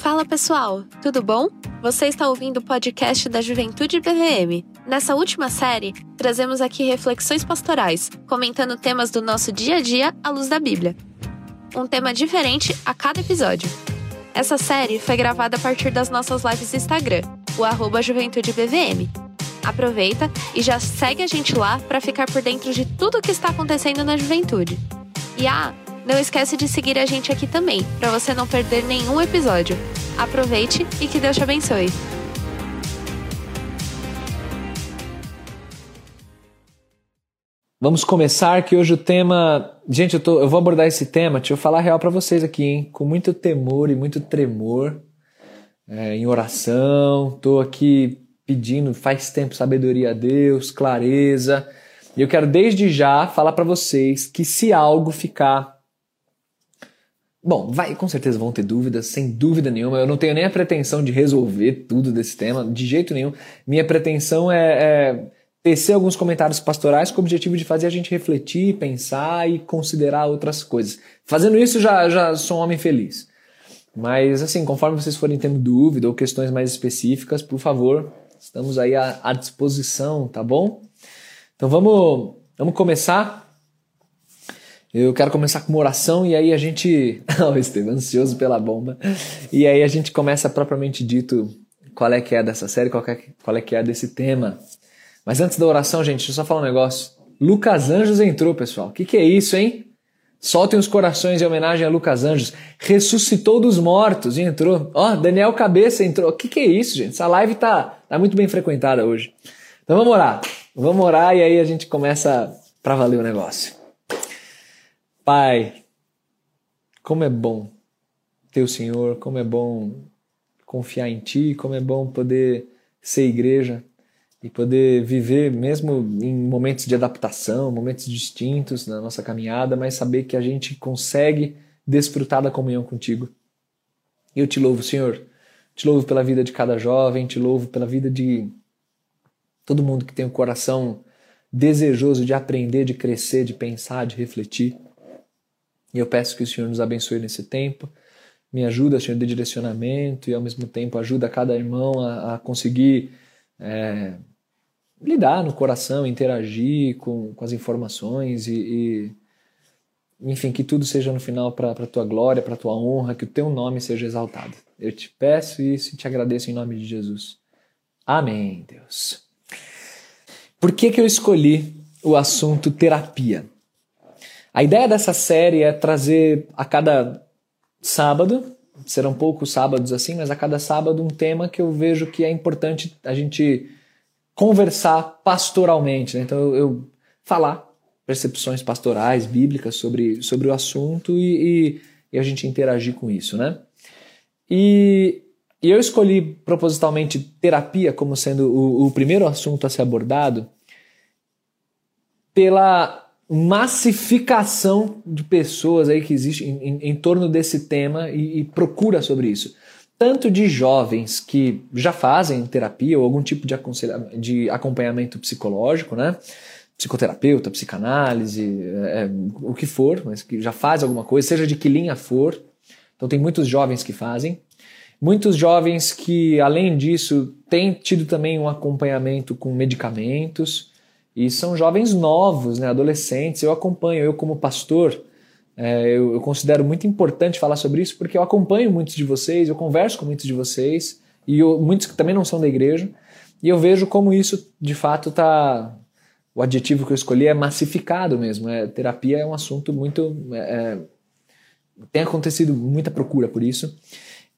Fala pessoal, tudo bom? Você está ouvindo o podcast da Juventude BVM. Nessa última série, trazemos aqui reflexões pastorais, comentando temas do nosso dia a dia à luz da Bíblia. Um tema diferente a cada episódio. Essa série foi gravada a partir das nossas lives no Instagram, o arroba Juventude BVM. Aproveita e já segue a gente lá para ficar por dentro de tudo o que está acontecendo na juventude. E ah, não esquece de seguir a gente aqui também, para você não perder nenhum episódio. Aproveite e que Deus te abençoe. Vamos começar que hoje o tema. Gente, eu, tô, eu vou abordar esse tema, deixa eu falar real para vocês aqui, hein? Com muito temor e muito tremor, é, em oração. Tô aqui pedindo faz tempo sabedoria a Deus, clareza. E eu quero desde já falar para vocês que se algo ficar Bom, vai, com certeza vão ter dúvidas, sem dúvida nenhuma. Eu não tenho nem a pretensão de resolver tudo desse tema, de jeito nenhum. Minha pretensão é, é tecer alguns comentários pastorais com o objetivo de fazer a gente refletir, pensar e considerar outras coisas. Fazendo isso, já, já sou um homem feliz. Mas, assim, conforme vocês forem tendo dúvida ou questões mais específicas, por favor, estamos aí à, à disposição, tá bom? Então vamos, vamos começar eu quero começar com uma oração e aí a gente. oh, Estevam, ansioso pela bomba. E aí a gente começa propriamente dito qual é que é dessa série, qual é, qual é que é desse tema. Mas antes da oração, gente, deixa eu só falar um negócio. Lucas Anjos entrou, pessoal. O que, que é isso, hein? Soltem os corações em homenagem a Lucas Anjos. Ressuscitou dos mortos e entrou. Ó, oh, Daniel Cabeça entrou. O que, que é isso, gente? Essa live tá, tá muito bem frequentada hoje. Então vamos orar. Vamos orar e aí a gente começa para valer o negócio. Pai, como é bom ter o Senhor, como é bom confiar em Ti, como é bom poder ser igreja e poder viver mesmo em momentos de adaptação, momentos distintos na nossa caminhada, mas saber que a gente consegue desfrutar da comunhão contigo. Eu te louvo, Senhor. Te louvo pela vida de cada jovem, te louvo pela vida de todo mundo que tem o um coração desejoso de aprender, de crescer, de pensar, de refletir. E eu peço que o Senhor nos abençoe nesse tempo. Me ajuda, Senhor, de direcionamento e ao mesmo tempo ajuda cada irmão a, a conseguir é, lidar no coração, interagir com, com as informações e, e, enfim, que tudo seja no final para a tua glória, para a tua honra, que o teu nome seja exaltado. Eu te peço isso e te agradeço em nome de Jesus. Amém, Deus. Por que, que eu escolhi o assunto terapia? A ideia dessa série é trazer a cada sábado, serão poucos sábados assim, mas a cada sábado um tema que eu vejo que é importante a gente conversar pastoralmente. Né? Então eu, eu, falar percepções pastorais, bíblicas sobre, sobre o assunto e, e, e a gente interagir com isso. Né? E, e eu escolhi propositalmente terapia como sendo o, o primeiro assunto a ser abordado pela massificação de pessoas aí que existe em, em, em torno desse tema e, e, procura sobre isso. Tanto de jovens que já fazem terapia ou algum tipo de, de acompanhamento psicológico, né? Psicoterapeuta, psicanálise, é, é, o que for, mas que já faz alguma coisa, seja de que linha for. Então tem muitos jovens que fazem. Muitos jovens que, além disso, têm tido também um acompanhamento com medicamentos. E são jovens novos, né, adolescentes. Eu acompanho, eu como pastor, é, eu, eu, considero muito importante falar sobre isso porque eu acompanho muitos de vocês, eu converso com muitos de vocês, e eu, muitos que também não são da igreja, e eu vejo como isso de fato está. O adjetivo que eu escolhi é massificado mesmo. É, terapia é um assunto muito. É, é tem acontecido muita procura por isso.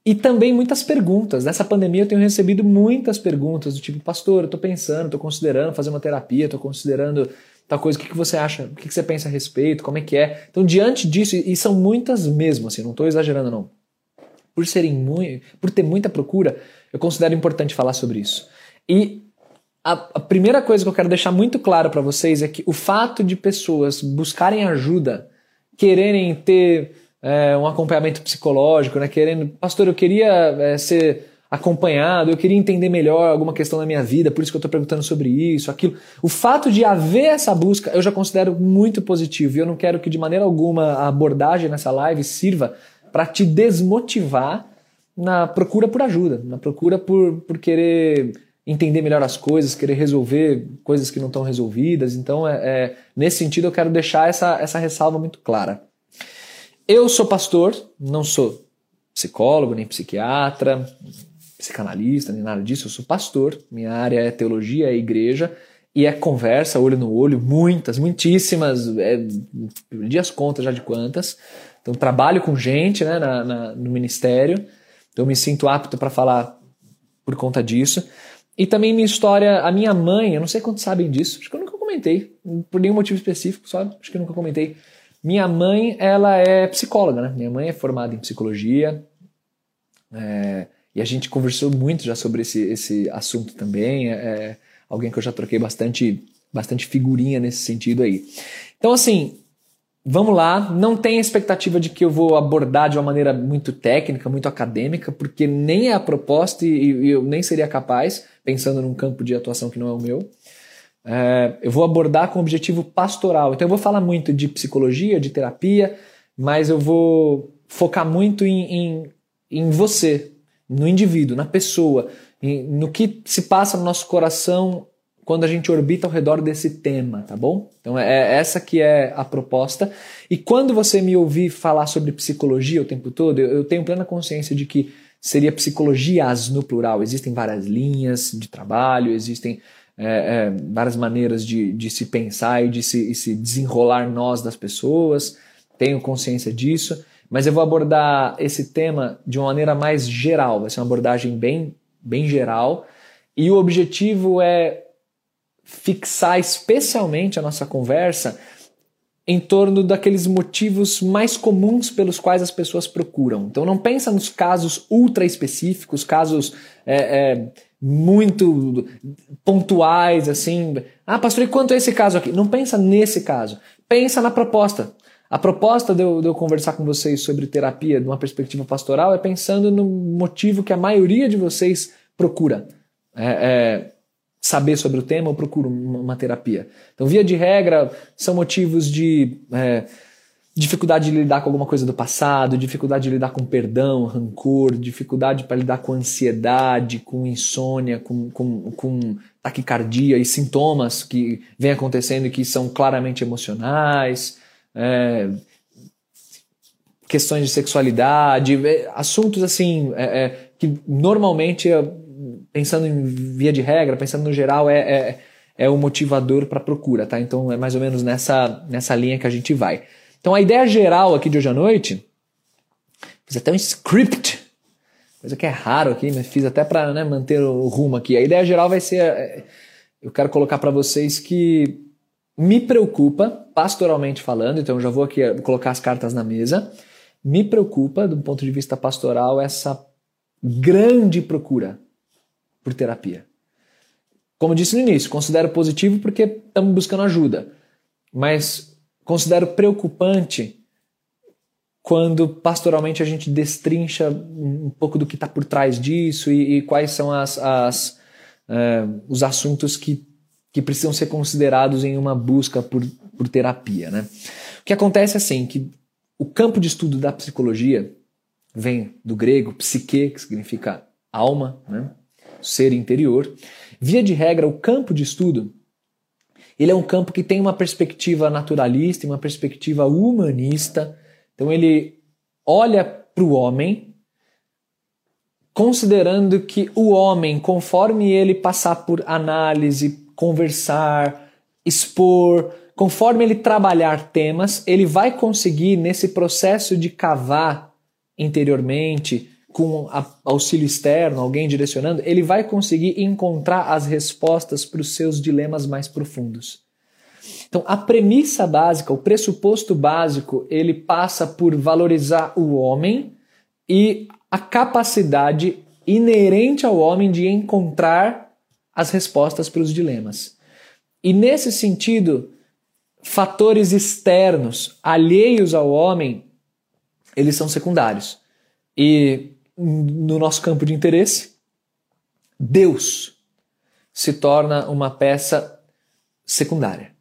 E também muitas perguntas. Nessa pandemia eu tenho recebido muitas perguntas do tipo, pastor, eu estou pensando, estou considerando fazer uma terapia, estou considerando tal coisa, o que, que você acha, o que, que você pensa a respeito, como é que é. Então, diante disso, e são muitas mesmo, assim, não estou exagerando não. Por serem muito, por ter muita procura, eu considero importante falar sobre isso. E a, a primeira coisa que eu quero deixar muito claro para vocês é que o fato de pessoas buscarem ajuda, quererem ter é, um acompanhamento psicológico, né? Querendo, pastor, eu queria é, ser acompanhado, eu queria entender melhor alguma questão da minha vida, por isso que eu estou perguntando sobre isso, aquilo. O fato de haver essa busca eu já considero muito positivo e eu não quero que de maneira alguma a abordagem nessa live sirva para te desmotivar na procura por ajuda, na procura por, por querer entender melhor as coisas, querer resolver coisas que não estão resolvidas. Então, é, é, nesse sentido, eu quero deixar essa, essa ressalva muito clara. Eu sou pastor, não sou psicólogo, nem psiquiatra, psicanalista, nem nada disso. Eu sou pastor, minha área é teologia, é igreja, e é conversa, olho no olho, muitas, muitíssimas, é, perdi as contas já de quantas. Então, trabalho com gente né, na, na no ministério, então me sinto apto para falar por conta disso. E também minha história, a minha mãe, eu não sei quantos sabem disso, acho que eu nunca comentei, por nenhum motivo específico, sabe? Acho que eu nunca comentei. Minha mãe, ela é psicóloga, né? Minha mãe é formada em psicologia, é, e a gente conversou muito já sobre esse, esse assunto também. É, é alguém que eu já troquei bastante, bastante figurinha nesse sentido aí. Então, assim, Vamos lá, não tem expectativa de que eu vou abordar de uma maneira muito técnica, muito acadêmica, porque nem é a proposta e, e eu nem seria capaz, pensando num campo de atuação que não é o meu. É, eu vou abordar com objetivo pastoral. Então eu vou falar muito de psicologia, de terapia, mas eu vou focar muito em, em, em você, no indivíduo, na pessoa, em, no que se passa no nosso coração quando a gente orbita ao redor desse tema, tá bom? Então é essa que é a proposta. E quando você me ouvir falar sobre psicologia o tempo todo, eu tenho plena consciência de que seria psicologias no plural. Existem várias linhas de trabalho, existem é, é, várias maneiras de, de se pensar e de se, se desenrolar nós das pessoas. Tenho consciência disso, mas eu vou abordar esse tema de uma maneira mais geral. Vai ser uma abordagem bem, bem geral. E o objetivo é fixar especialmente a nossa conversa em torno daqueles motivos mais comuns pelos quais as pessoas procuram. Então não pensa nos casos ultra específicos, casos é, é, muito pontuais, assim. Ah, pastor, e quanto é esse caso aqui? Não pensa nesse caso. Pensa na proposta. A proposta de eu, de eu conversar com vocês sobre terapia de uma perspectiva pastoral é pensando no motivo que a maioria de vocês procura. É, é, saber sobre o tema, eu procuro uma terapia. Então, via de regra, são motivos de é, dificuldade de lidar com alguma coisa do passado, dificuldade de lidar com perdão, rancor, dificuldade para lidar com ansiedade, com insônia, com, com, com taquicardia e sintomas que vêm acontecendo e que são claramente emocionais. É, questões de sexualidade, é, assuntos assim é, é, que normalmente pensando em via de regra, pensando no geral, é, é, é o motivador para procura, tá? Então é mais ou menos nessa, nessa linha que a gente vai. Então a ideia geral aqui de hoje à noite, fiz até um script, coisa que é raro aqui, mas fiz até para né, manter o rumo aqui. A ideia geral vai ser, é, eu quero colocar para vocês que me preocupa, pastoralmente falando, então já vou aqui colocar as cartas na mesa, me preocupa, do ponto de vista pastoral, essa grande procura por terapia. Como disse no início, considero positivo porque estamos buscando ajuda, mas considero preocupante quando pastoralmente a gente destrincha um pouco do que está por trás disso e, e quais são as, as uh, os assuntos que, que precisam ser considerados em uma busca por, por terapia. Né? O que acontece é assim, que o campo de estudo da psicologia vem do grego psique, que significa alma, né? ser interior. Via de regra, o campo de estudo ele é um campo que tem uma perspectiva naturalista, uma perspectiva humanista. Então ele olha para o homem, considerando que o homem, conforme ele passar por análise, conversar, expor, conforme ele trabalhar temas, ele vai conseguir nesse processo de cavar interiormente, com auxílio externo, alguém direcionando, ele vai conseguir encontrar as respostas para os seus dilemas mais profundos. Então, a premissa básica, o pressuposto básico, ele passa por valorizar o homem e a capacidade inerente ao homem de encontrar as respostas para os dilemas. E nesse sentido, fatores externos, alheios ao homem, eles são secundários. E no nosso campo de interesse, Deus se torna uma peça secundária.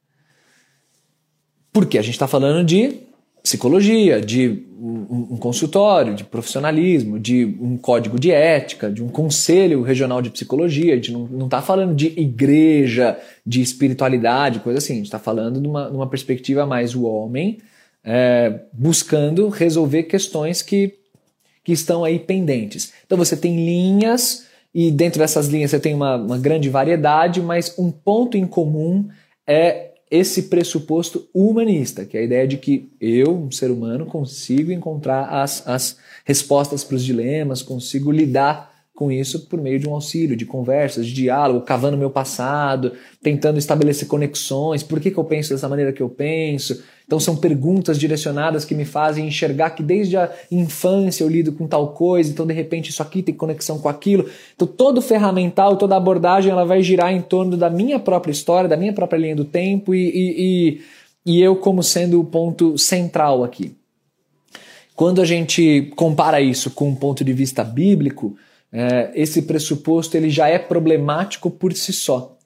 Porque a gente está falando de psicologia, de um, consultório, de profissionalismo, de um código de ética, de um conselho regional de psicologia. A gente não está falando de igreja, de espiritualidade, coisa assim. A gente está falando de uma, de uma perspectiva mais o homem é, buscando resolver questões que, que estão aí pendentes. Então você tem linhas e dentro dessas linhas você tem uma, uma grande variedade, mas um ponto em comum é esse pressuposto humanista, que é a ideia de que eu, um ser humano, consigo encontrar as, as respostas para os dilemas, consigo lidar com isso por meio de um auxílio, de conversas, de diálogo, cavando meu passado, tentando estabelecer conexões, por que, que eu penso dessa maneira que eu penso. Então são perguntas direcionadas que me fazem enxergar que desde a infância eu lido com tal coisa, então de repente isso aqui tem conexão com aquilo. Então todo ferramental, toda abordagem ela vai girar em torno da minha própria história, da minha própria linha do tempo e, e, e, e eu como sendo o ponto central aqui. Quando a gente compara isso com um ponto de vista bíblico, é, esse pressuposto ele já é problemático por si só.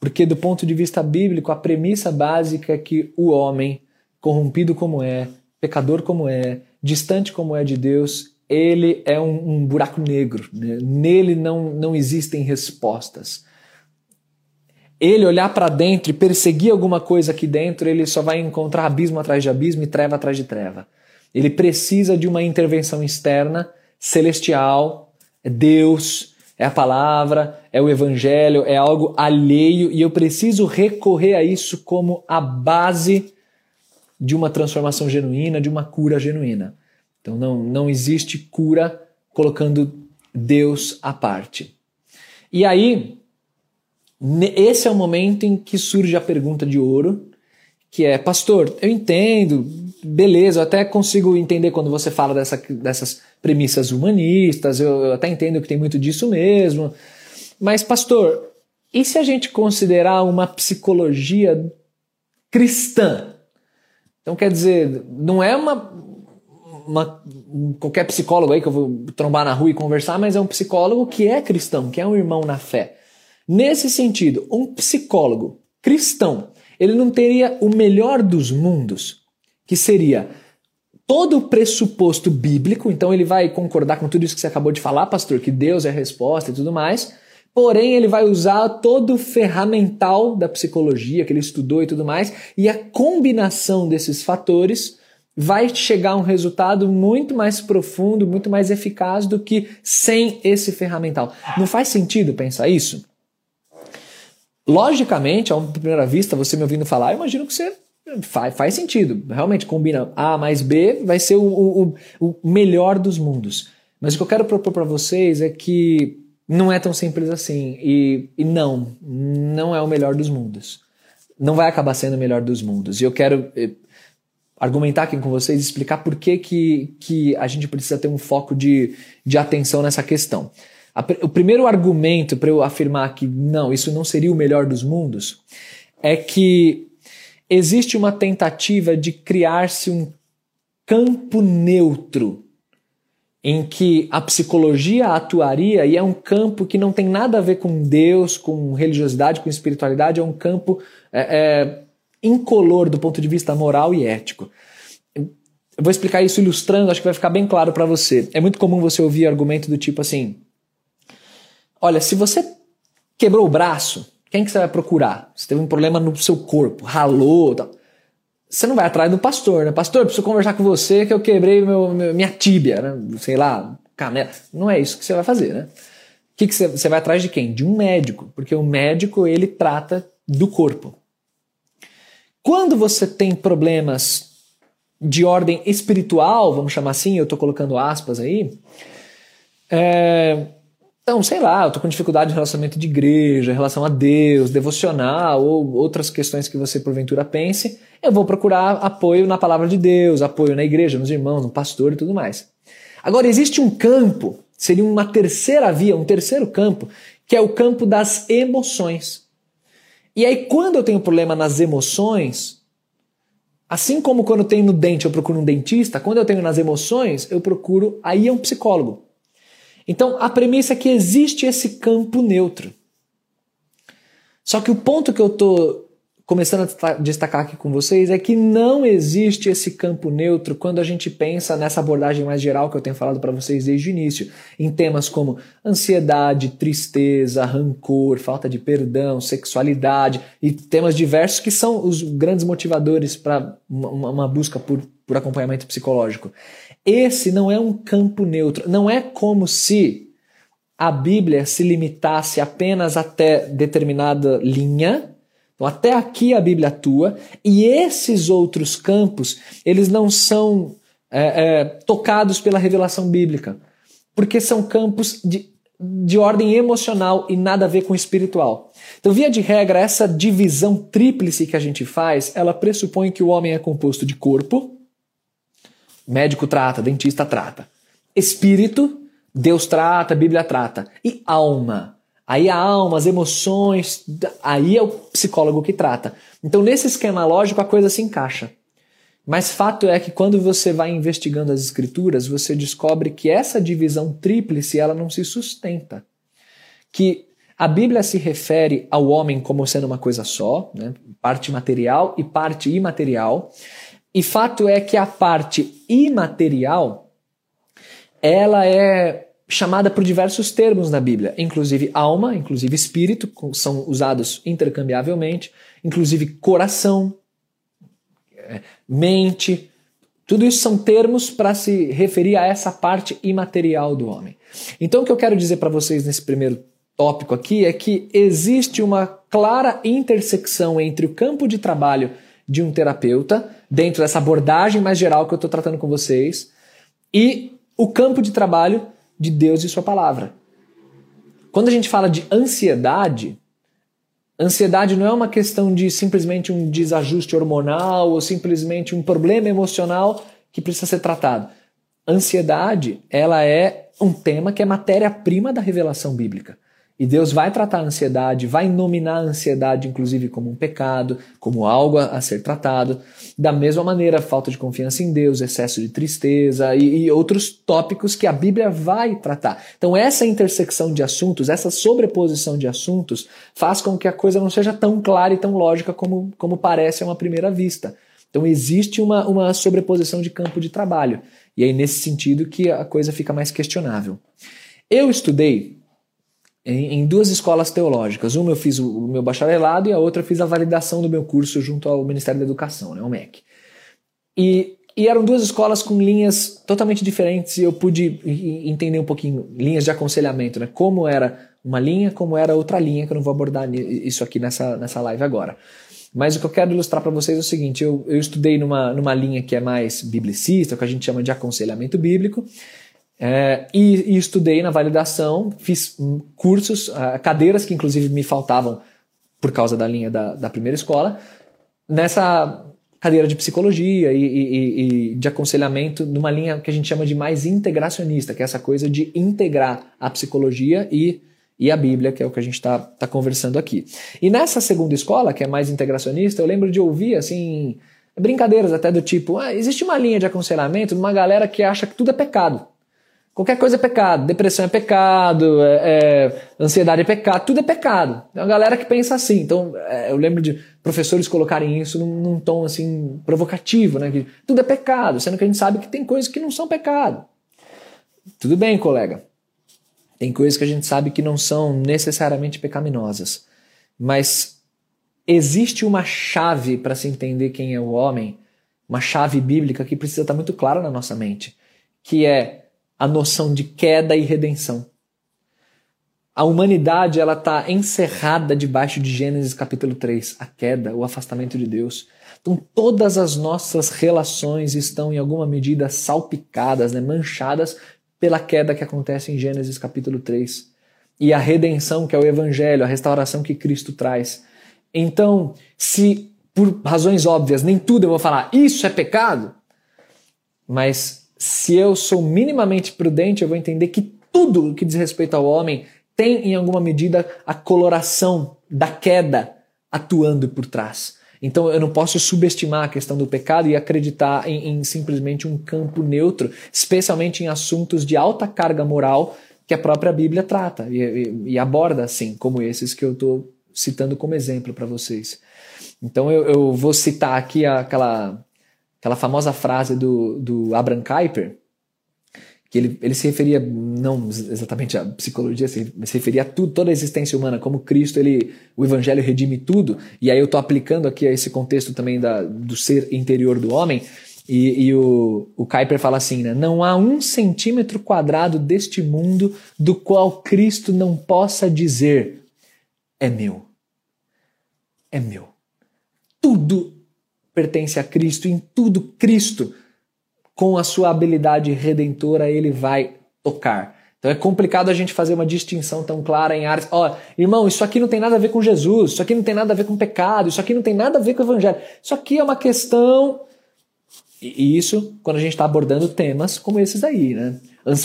Porque, do ponto de vista bíblico, a premissa básica é que o homem, corrompido como é, pecador como é, distante como é de Deus, ele é um, um buraco negro. Né? Nele não, não existem respostas. Ele olhar para dentro e perseguir alguma coisa aqui dentro, ele só vai encontrar abismo atrás de abismo e treva atrás de treva. Ele precisa de uma intervenção externa, celestial, é Deus, é a palavra, é o evangelho, é algo alheio e eu preciso recorrer a isso como a base de uma transformação genuína, de uma cura genuína. Então não, não existe cura colocando Deus à parte. E aí, esse é o momento em que surge a pergunta de ouro, que é, pastor, eu entendo, beleza, eu até consigo entender quando você fala dessa, dessas premissas humanistas, eu, eu até entendo que tem muito disso mesmo. Mas, pastor, e se a gente considerar uma psicologia cristã? Então, quer dizer, não é uma, uma, qualquer psicólogo aí que eu vou trombar na rua e conversar, mas é um psicólogo que é cristão, que é um irmão na fé. Nesse sentido, um psicólogo cristão, ele não teria o melhor dos mundos, que seria todo o pressuposto bíblico, então ele vai concordar com tudo isso que você acabou de falar, pastor, que Deus é a resposta e tudo mais, porém ele vai usar todo o ferramental da psicologia que ele estudou e tudo mais, e a combinação desses fatores vai chegar a um resultado muito mais profundo, muito mais eficaz do que sem esse ferramental. Não faz sentido pensar isso? Logicamente, uma primeira vista, você me ouvindo falar, eu imagino que você Faz, faz sentido, realmente combina A mais B, vai ser o, o, o melhor dos mundos. Mas o que eu quero propor para vocês é que não é tão simples assim. E, e não, não é o melhor dos mundos. Não vai acabar sendo o melhor dos mundos. E eu quero eh, argumentar aqui com vocês, explicar por que, que, que a gente precisa ter um foco de, de atenção nessa questão. A, o primeiro argumento para eu afirmar que não, isso não seria o melhor dos mundos, é que existe uma tentativa de criar-se um campo neutro em que a psicologia atuaria e é um campo que não tem nada a ver com Deus, com religiosidade, com espiritualidade, é um campo é, é, incolor do ponto de vista moral e ético. Eu vou explicar isso ilustrando, acho que vai ficar bem claro para você. É muito comum você ouvir argumento do tipo assim: olha, se você quebrou o braço, quem que você vai procurar? Você teve um problema no seu corpo, ralou, tal. Você não vai atrás do pastor, né? Pastor, preciso conversar com você que eu quebrei meu, minha tíbia, né? Sei lá, canela. Não é isso que você vai fazer, né? Que que você, você vai atrás de quem? De um médico, porque o médico ele trata do corpo. Quando você tem problemas de ordem espiritual, vamos chamar assim, eu estou colocando aspas aí, é, então, sei lá, eu tô com dificuldade de relacionamento de igreja, relação a Deus, devocional ou outras questões que você porventura pense, eu vou procurar apoio na palavra de Deus, apoio na igreja, nos irmãos, no pastor e tudo mais. Agora, existe um campo, seria uma terceira via, um terceiro campo, que é o campo das emoções. E aí, quando eu tenho problema nas emoções, assim como quando eu tenho no dente eu procuro um dentista, quando eu tenho nas emoções, eu procuro, aí é um psicólogo. Então, a premissa é que existe esse campo neutro. Só que o ponto que eu estou começando a destacar aqui com vocês é que não existe esse campo neutro quando a gente pensa nessa abordagem mais geral que eu tenho falado para vocês desde o início, em temas como ansiedade, tristeza, rancor, falta de perdão, sexualidade e temas diversos que são os grandes motivadores para uma, busca por, por acompanhamento psicológico. Esse não é um campo neutro, não é como se a Bíblia se limitasse apenas até determinada linha. Então, até aqui a Bíblia atua, e esses outros campos, eles não são é, é, tocados pela revelação bíblica, porque são campos de, de ordem emocional e nada a ver com espiritual. Então, via de regra, essa divisão tríplice que a gente faz, ela pressupõe que o homem é composto de corpo, médico trata, dentista trata, espírito, Deus trata, Bíblia trata, e alma. Aí a alma, as emoções, aí é o psicólogo que trata. Então, nesse esquema lógico, a coisa se encaixa. Mas fato é que quando você vai investigando as escrituras, você descobre que essa divisão tríplice ela não se sustenta. Que a Bíblia se refere ao homem como sendo uma coisa só, né? parte material e parte imaterial. E fato é que a parte imaterial ela é chamada por diversos termos na Bíblia, inclusive alma, inclusive espírito, são usados intercambiavelmente, inclusive coração, é, mente. Tudo isso são termos para se referir a essa parte imaterial do homem. Então, o que eu quero dizer para vocês nesse primeiro tópico aqui é que existe uma clara intersecção entre o campo de trabalho de um terapeuta, dentro dessa abordagem mais geral que eu estou tratando com vocês, e o campo de trabalho de Deus e Sua palavra. Quando a gente fala de ansiedade, ansiedade não é uma questão de simplesmente um desajuste hormonal ou simplesmente um problema emocional que precisa ser tratado. Ansiedade, ela é um tema que é matéria-prima da revelação bíblica. E Deus vai tratar a ansiedade, vai nominar a ansiedade, inclusive, como um pecado, como algo a, ser tratado. Da mesma maneira, falta de confiança em Deus, excesso de tristeza e, e outros tópicos que a Bíblia vai tratar. Então, essa intersecção de assuntos, essa sobreposição de assuntos, faz com que a coisa não seja tão clara e tão lógica como, como parece a uma primeira vista. Então, existe uma, uma sobreposição de campo de trabalho. E aí, nesse sentido, que a coisa fica mais questionável. Eu estudei em, em, duas escolas teológicas. Uma eu fiz o, o, meu bacharelado e a outra eu fiz a validação do meu curso junto ao Ministério da Educação, né, o MEC. E, e eram duas escolas com linhas totalmente diferentes e eu pude entender um pouquinho, linhas de aconselhamento, né? Como era uma linha, como era outra linha, que eu não vou abordar isso aqui nessa, nessa live agora. Mas o que eu quero ilustrar para vocês é o seguinte: eu, eu estudei numa, numa linha que é mais biblicista, que a gente chama de aconselhamento bíblico, é, e, e, estudei na validação, fiz cursos, uh, cadeiras que inclusive me faltavam por causa da linha da, da primeira escola, nessa cadeira de psicologia e, e, e, de aconselhamento numa linha que a gente chama de mais integracionista, que é essa coisa de integrar a psicologia e, e a Bíblia, que é o que a gente está tá conversando aqui. E nessa segunda escola, que é mais integracionista, eu lembro de ouvir assim brincadeiras até do tipo, ah, existe uma linha de aconselhamento de uma galera que acha que tudo é pecado. Qualquer coisa é pecado. Depressão é pecado, é, é, ansiedade é pecado, tudo é pecado. Tem uma galera que pensa assim. Então, é, eu lembro de professores colocarem isso num, num, tom assim provocativo, né? Que tudo é pecado, sendo que a gente sabe que tem coisas que não são pecado. Tudo bem, colega. Tem coisas que a gente sabe que não são necessariamente pecaminosas. Mas existe uma chave para se entender quem é o homem, uma chave bíblica que precisa estar muito clara na nossa mente, que é a noção de queda e redenção. A humanidade ela está encerrada debaixo de Gênesis capítulo 3, a queda, o afastamento de Deus. Então todas as nossas relações estão em alguma medida salpicadas, né, manchadas pela queda que acontece em Gênesis capítulo 3. E a redenção, que é o evangelho, a restauração que Cristo traz. Então, se por razões óbvias, nem tudo eu vou falar, isso é pecado, mas se eu sou minimamente prudente, eu vou entender que tudo que diz respeito ao homem tem, em alguma medida, a coloração da queda atuando por trás. Então eu não posso subestimar a questão do pecado e acreditar em, em simplesmente um campo neutro, especialmente em assuntos de alta carga moral que a própria Bíblia trata e, e, e aborda assim, como esses que eu estou citando como exemplo para vocês. Então eu, eu vou citar aqui aquela, aquela famosa frase do, do Abraham Kuyper, que ele, ele se referia não exatamente à psicologia, se, se referia a tudo, toda a existência humana, como Cristo, ele, o Evangelho redime tudo, e aí eu estou aplicando aqui a esse contexto também da, do ser interior do homem, e, e o, o Kuyper fala assim, né, não há um centímetro quadrado deste mundo do qual Cristo não possa dizer, é meu, é meu. Tudo pertence a Cristo, em tudo Cristo com a sua habilidade redentora, ele vai tocar. Então é complicado a gente fazer uma distinção tão clara em áreas. Ó, oh, irmão, isso aqui não tem nada a ver com Jesus, isso aqui não tem nada a ver com pecado, isso aqui não tem nada a ver com o evangelho. Isso aqui é uma questão. E isso quando a gente está abordando temas como esses aí, né?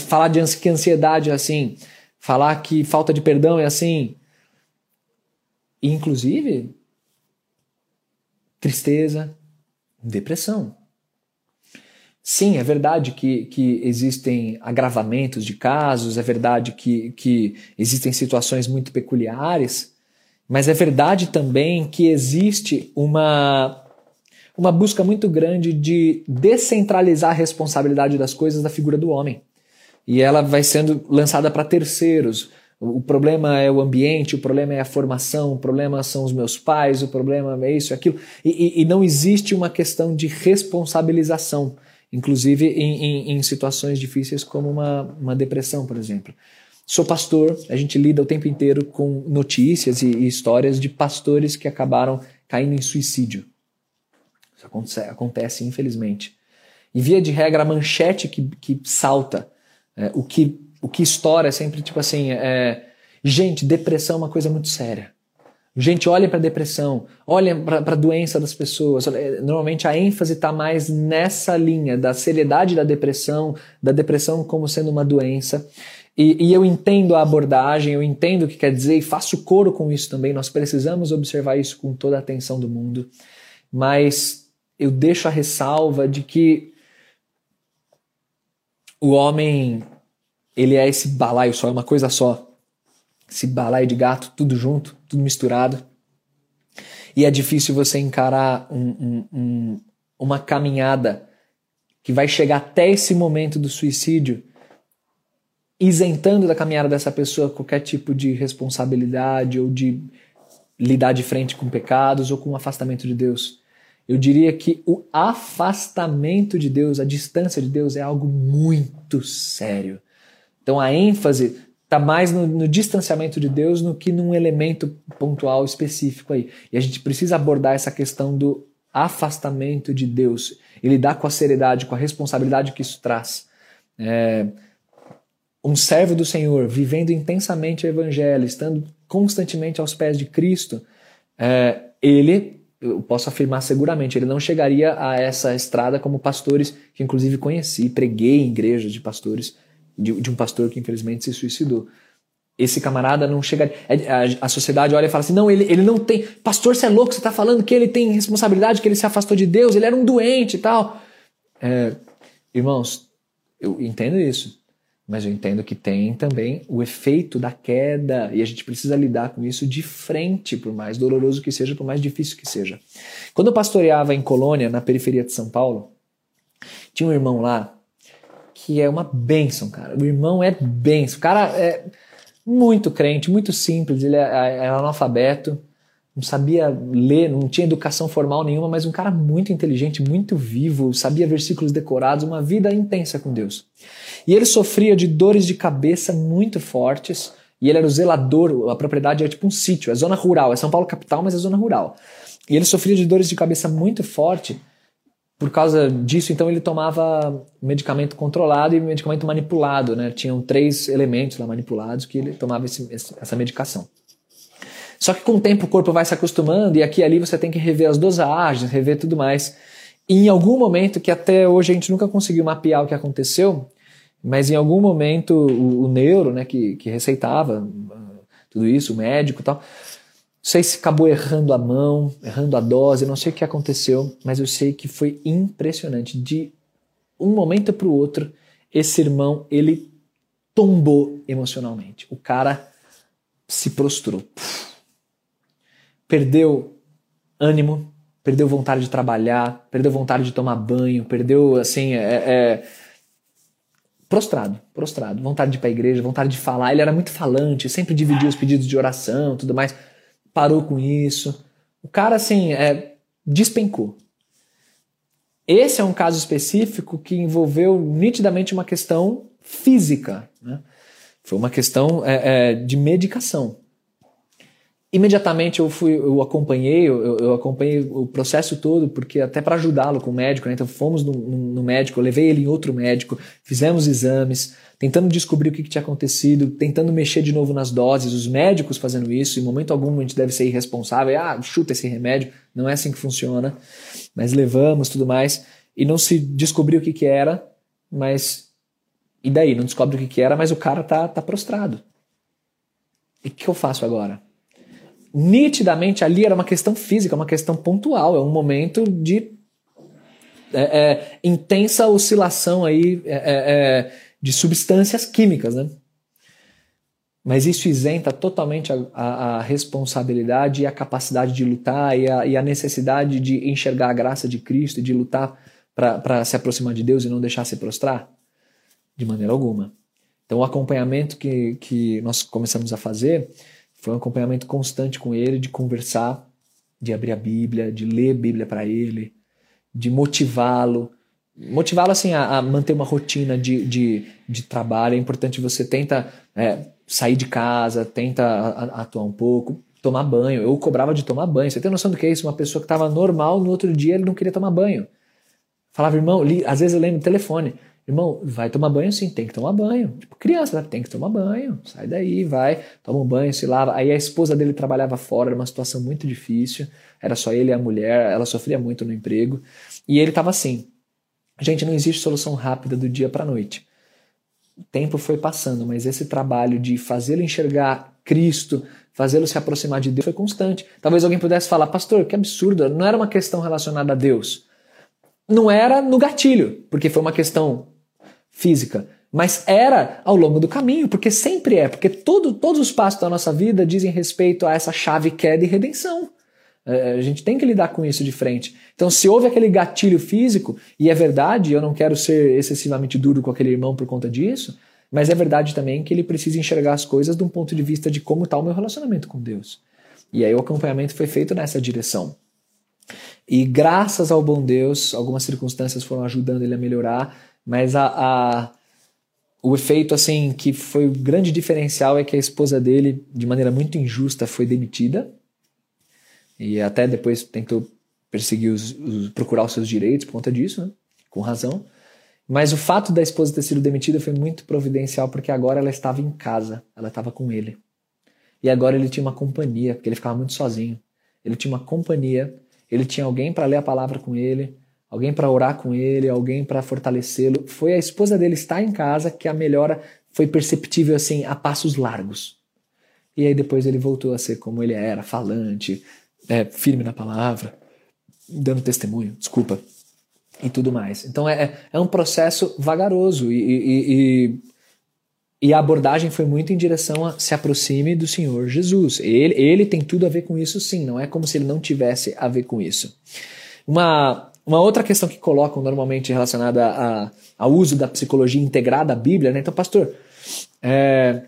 Falar de ansiedade é assim, falar que falta de perdão é assim. inclusive, tristeza, depressão. Sim, é verdade que, que existem agravamentos de casos, é verdade que, que existem situações muito peculiares, mas é verdade também que existe uma, uma busca muito grande de descentralizar a responsabilidade das coisas da figura do homem. E ela vai sendo lançada para terceiros. O problema é o ambiente, o problema é a formação, o problema são os meus pais, o problema é isso, aquilo. E, e, e não existe uma questão de responsabilização inclusive em, em, em situações difíceis como uma, uma depressão, por exemplo. Sou pastor, a gente lida o tempo inteiro com notícias e, e histórias de pastores que acabaram caindo em suicídio. Isso acontece, acontece infelizmente. E via de regra, a manchete que, que salta, é, o, que, o que estoura é sempre tipo assim: é, gente, depressão é uma coisa muito séria. Gente, olha para depressão, olha para a doença das pessoas. Normalmente a ênfase está mais nessa linha da seriedade da depressão, da depressão como sendo uma doença. E, e, eu entendo a abordagem, eu entendo o que quer dizer e faço coro com isso também. Nós precisamos observar isso com toda a atenção do mundo. Mas eu deixo a ressalva de que o homem, ele é esse balaio só, é uma coisa só esse balaio de gato, tudo junto, tudo misturado. E é difícil você encarar um, um, um, uma caminhada que vai chegar até esse momento do suicídio, isentando da caminhada dessa pessoa qualquer tipo de responsabilidade ou de lidar de frente com pecados ou com o afastamento de Deus. Eu diria que o afastamento de Deus, a distância de Deus é algo muito sério. Então a ênfase está mais no, no, distanciamento de Deus do que num elemento pontual específico aí. E a gente precisa abordar essa questão do afastamento de Deus e lidar com a seriedade, com a responsabilidade que isso traz. É, um servo do Senhor, vivendo intensamente o Evangelho, estando constantemente aos pés de Cristo, é, ele, eu posso afirmar seguramente, ele não chegaria a essa estrada como pastores que inclusive conheci, preguei em igrejas de pastores de, de um pastor que infelizmente se suicidou. Esse camarada não chega. É, a, a, sociedade olha e fala assim: não, ele, ele não tem. Pastor, você é louco, você está falando que ele tem responsabilidade, que ele se afastou de Deus, ele era um doente e tal. É, irmãos, eu entendo isso, mas eu entendo que tem também o efeito da queda e a gente precisa lidar com isso de frente, por mais doloroso que seja, por mais difícil que seja. Quando eu pastoreava em Colônia, na periferia de São Paulo, tinha um irmão lá que é uma benção, cara. O irmão é benção. O cara é muito crente, muito simples. Ele é, é, é analfabeto, não sabia ler, não tinha educação formal nenhuma, mas um cara muito inteligente, muito vivo, sabia versículos decorados, uma vida intensa com Deus. E ele sofria de dores de cabeça muito fortes. E ele era o zelador, a propriedade é tipo um sítio, é zona rural, é São Paulo capital, mas é zona rural. E ele sofria de dores de cabeça muito forte por causa disso, então ele tomava medicamento controlado e medicamento manipulado, né? Tinham três elementos lá manipulados que ele tomava esse, essa medicação. Só que com o tempo o corpo vai se acostumando e aqui e ali você tem que rever as dosagens, rever tudo mais. E em algum momento, que até hoje a gente nunca conseguiu mapear o que aconteceu, mas em algum momento o, o neuro, né, que, que receitava uh, tudo isso, o médico e tal, sei se acabou errando a mão, errando a dose, não sei o que aconteceu, mas eu sei que foi impressionante. De um momento para o outro, esse irmão ele tombou emocionalmente. O cara se prostrou. Perdeu ânimo, perdeu vontade de trabalhar, perdeu vontade de tomar banho, perdeu, assim, é, é, prostrado, prostrado, vontade de ir para a igreja, vontade de falar. Ele era muito falante, sempre dividia os pedidos de oração, tudo mais. Parou com isso. O cara, assim, é, despencou. Esse é um caso específico que envolveu nitidamente uma questão física. Né? Foi uma questão é, é, de medicação imediatamente eu fui, eu acompanhei, eu, eu acompanhei o processo todo, porque até para ajudá-lo com o médico, né? então fomos no, no, médico, eu levei ele em outro médico, fizemos exames, tentando descobrir o que, que, tinha acontecido, tentando mexer de novo nas doses, os médicos fazendo isso, em momento algum a gente deve ser irresponsável, ah, chuta esse remédio, não é assim que funciona, mas levamos tudo mais, e não se descobriu o que, que era, mas e daí? Não descobre o que, que era, mas o cara tá, tá prostrado. E o que eu faço agora? Nitidamente ali era uma questão física, uma questão pontual, é um momento de é, é, intensa oscilação aí é, é, é, de substâncias químicas, né? Mas isso isenta totalmente a, a, a, responsabilidade e a capacidade de lutar e a, e a necessidade de enxergar a graça de Cristo e de lutar para se aproximar de Deus e não deixar se prostrar? De maneira alguma. Então, o acompanhamento que, que nós começamos a fazer foi um acompanhamento constante com ele, de conversar, de abrir a Bíblia, de ler Bíblia para ele, de motivá-lo. Motivá-lo assim a, a, manter uma rotina de, de, de, trabalho. É importante você tenta é, sair de casa, tenta atuar um pouco, tomar banho. Eu cobrava de tomar banho. Você tem noção do que é isso? Uma pessoa que estava normal, no outro dia ele não queria tomar banho. Falava, irmão, li, às vezes eu lembro do telefone. Irmão, vai tomar banho sim, tem que tomar banho. Tipo, criança, né? tem que tomar banho. Sai daí, vai, toma um banho, se lava. Aí a esposa dele trabalhava fora, era uma situação muito difícil. Era só ele e a mulher, ela sofria muito no emprego. E ele estava assim. Gente, não existe solução rápida do dia para noite. O tempo foi passando, mas esse trabalho de fazê-lo enxergar Cristo, fazê-lo se aproximar de Deus foi constante. Talvez alguém pudesse falar, pastor, que absurdo, não era uma questão relacionada a Deus. Não era no gatilho, porque foi uma questão física, mas era ao longo do caminho, porque sempre é, porque todo, todos os passos da nossa vida dizem respeito a essa chave queda e redenção. É, a gente tem que lidar com isso de frente. Então, se houve aquele gatilho físico, e é verdade, eu não quero ser excessivamente duro com aquele irmão por conta disso, mas é verdade também que ele precisa enxergar as coisas de um ponto de vista de como está o meu relacionamento com Deus. E aí o acompanhamento foi feito nessa direção. E graças ao bom Deus, algumas circunstâncias foram ajudando ele a melhorar, mas a, a, o efeito assim que foi o grande diferencial é que a esposa dele, de maneira muito injusta, foi demitida e até depois tentou perseguir os, os procurar os seus direitos por conta disso, né? com razão. Mas o fato da esposa ter sido demitida foi muito providencial porque agora ela estava em casa, ela estava com ele. E agora ele tinha uma companhia, porque ele ficava muito sozinho. Ele tinha uma companhia, ele tinha alguém para ler a palavra com ele, alguém para orar com ele, alguém para fortalecê-lo. Foi a esposa dele estar em casa que a melhora foi perceptível assim a passos largos. E aí depois ele voltou a ser como ele era, falante, é, firme na palavra, dando testemunho, desculpa, e tudo mais. Então é, é um processo vagaroso e, e, e, e, a abordagem foi muito em direção a se aproxime do Senhor Jesus. Ele, ele tem tudo a ver com isso, sim. Não é como se ele não tivesse a ver com isso. Uma uma outra questão que colocam normalmente relacionada a, ao uso da psicologia integrada à Bíblia, né? Então, pastor, é,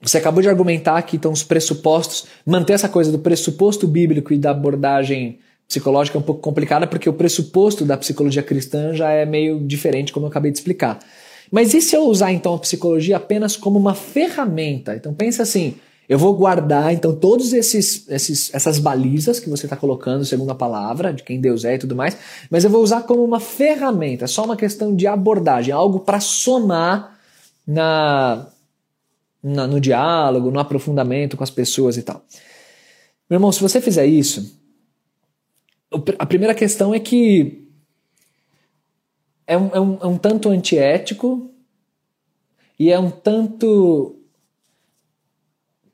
você acabou de argumentar que então os pressupostos, manter essa coisa do pressuposto bíblico e da abordagem psicológica é um pouco complicada, porque o pressuposto da psicologia cristã já é meio diferente, como eu acabei de explicar. Mas e se eu usar então a psicologia apenas como uma ferramenta? Então pensa assim, eu vou guardar, então, todos esses, esses essas balizas que você está colocando segundo a palavra, de quem Deus é e tudo mais, mas eu vou usar como uma ferramenta, só uma questão de abordagem, algo para somar na, na, no diálogo, no aprofundamento com as pessoas e tal. Meu irmão, se você fizer isso, a primeira questão é que é um, é um, é um tanto antiético e é um tanto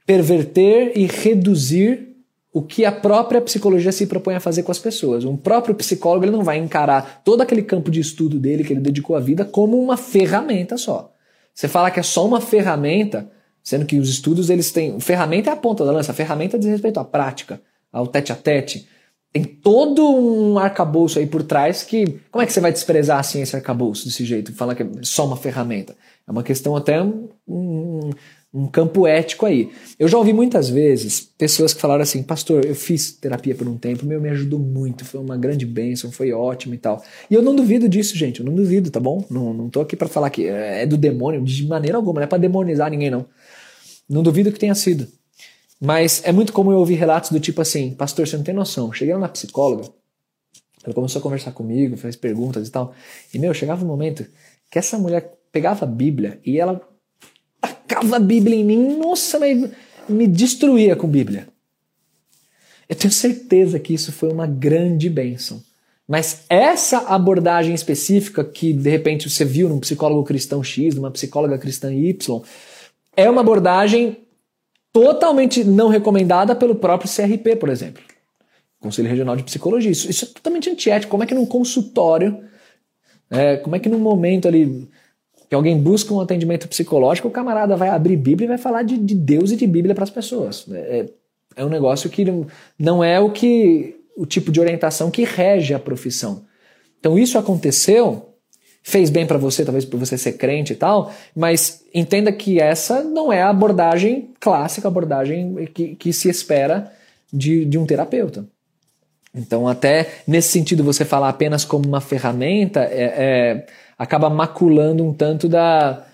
perverter e reduzir o que a própria psicologia se propõe a fazer com as pessoas. Um próprio psicólogo ele não vai encarar todo aquele campo de estudo dele que ele dedicou à vida como uma ferramenta só. Você fala que é só uma ferramenta, sendo que os estudos eles têm. Ferramenta é a ponta da lança, ferramenta diz respeito à prática, ao tete a tete. tem todo um arcabouço aí por trás que. Como é que você vai desprezar assim esse arcabouço desse jeito? Falar que é só uma ferramenta. É uma questão até um, um, um campo ético aí. Eu já ouvi muitas vezes pessoas que falaram assim, pastor, eu fiz terapia por um tempo, meu me ajudou muito, foi uma grande bênção, foi ótimo e tal. E eu não duvido disso, gente, eu não duvido, tá bom? Não, não tô aqui para falar que é do demônio, de maneira alguma, não é para demonizar ninguém, não. Não duvido que tenha sido. Mas é muito comum eu ouvir relatos do tipo assim, pastor, você não tem noção. Cheguei lá na psicóloga, ela começou a conversar comigo, fez perguntas e tal. E, meu, chegava um momento que essa mulher pegava a Bíblia e ela tacava a Bíblia em mim, nossa, me, me destruía com Bíblia. Eu tenho certeza que isso foi uma grande bênção. Mas essa abordagem específica que de repente você viu num psicólogo cristão X, numa psicóloga cristã Y, é uma abordagem totalmente não recomendada pelo próprio CRP, por exemplo. Conselho Regional de Psicologia. Isso, isso é totalmente antiético. Como é que num consultório, é, como é que num momento ali que alguém busca um atendimento psicológico, o camarada vai abrir Bíblia e vai falar de, de Deus e de Bíblia para as pessoas. É, é um negócio que não é o que o tipo de orientação que rege a profissão. Então isso aconteceu fez bem para você, talvez por você ser crente e tal, mas entenda que essa não é a abordagem clássica, a abordagem que, que se espera de, de um terapeuta. Então, até nesse sentido, você falar apenas como uma ferramenta é, é, acaba maculando um tanto da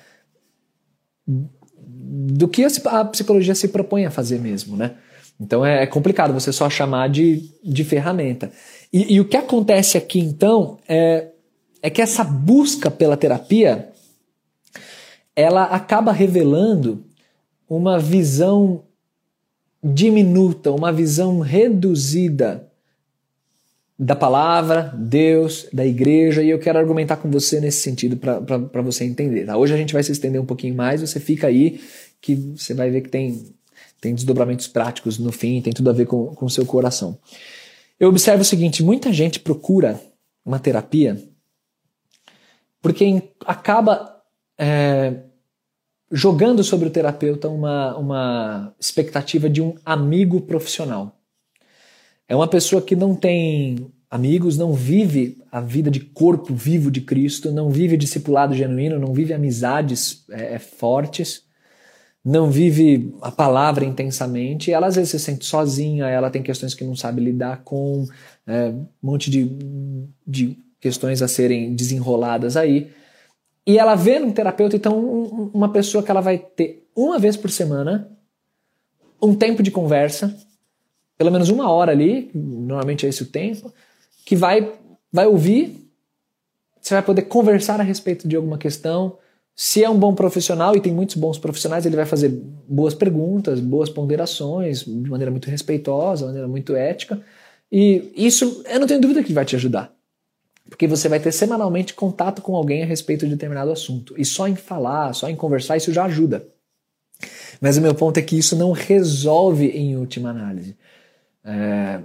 do que a psicologia se propõe a fazer mesmo, né? Então é, é complicado você só chamar de, de ferramenta. E, e o que acontece aqui então é é que essa busca pela terapia ela acaba revelando uma visão diminuta, uma visão reduzida da palavra, Deus, da igreja, e eu quero argumentar com você nesse sentido para você entender. Tá? Hoje a gente vai se estender um pouquinho mais, você fica aí que você vai ver que tem, tem desdobramentos práticos no fim, tem tudo a ver com o seu coração. Eu observo o seguinte: muita gente procura uma terapia porque acaba é, jogando sobre o terapeuta uma, uma expectativa de um amigo profissional. É uma pessoa que não tem amigos, não vive a vida de corpo vivo de Cristo, não vive discipulado genuíno, não vive amizades é, é fortes, não vive a palavra intensamente. Ela às vezes se sente sozinha, ela tem questões que não sabe lidar com, é, um monte de, de questões a serem desenroladas aí. E ela vê num terapeuta, então, um, uma pessoa que ela vai ter uma vez por semana um tempo de conversa, pelo menos uma hora ali, normalmente é esse o tempo, que vai, vai ouvir, você vai poder conversar a respeito de alguma questão. Se é um bom profissional, e tem muitos bons profissionais, ele vai fazer boas perguntas, boas ponderações, de maneira muito respeitosa, de maneira muito ética. E isso, eu não tenho dúvida que vai te ajudar. Porque você vai ter semanalmente contato com alguém a respeito de determinado assunto. E só em falar, só em conversar, isso já ajuda. Mas o meu ponto é que isso não resolve em última análise. É,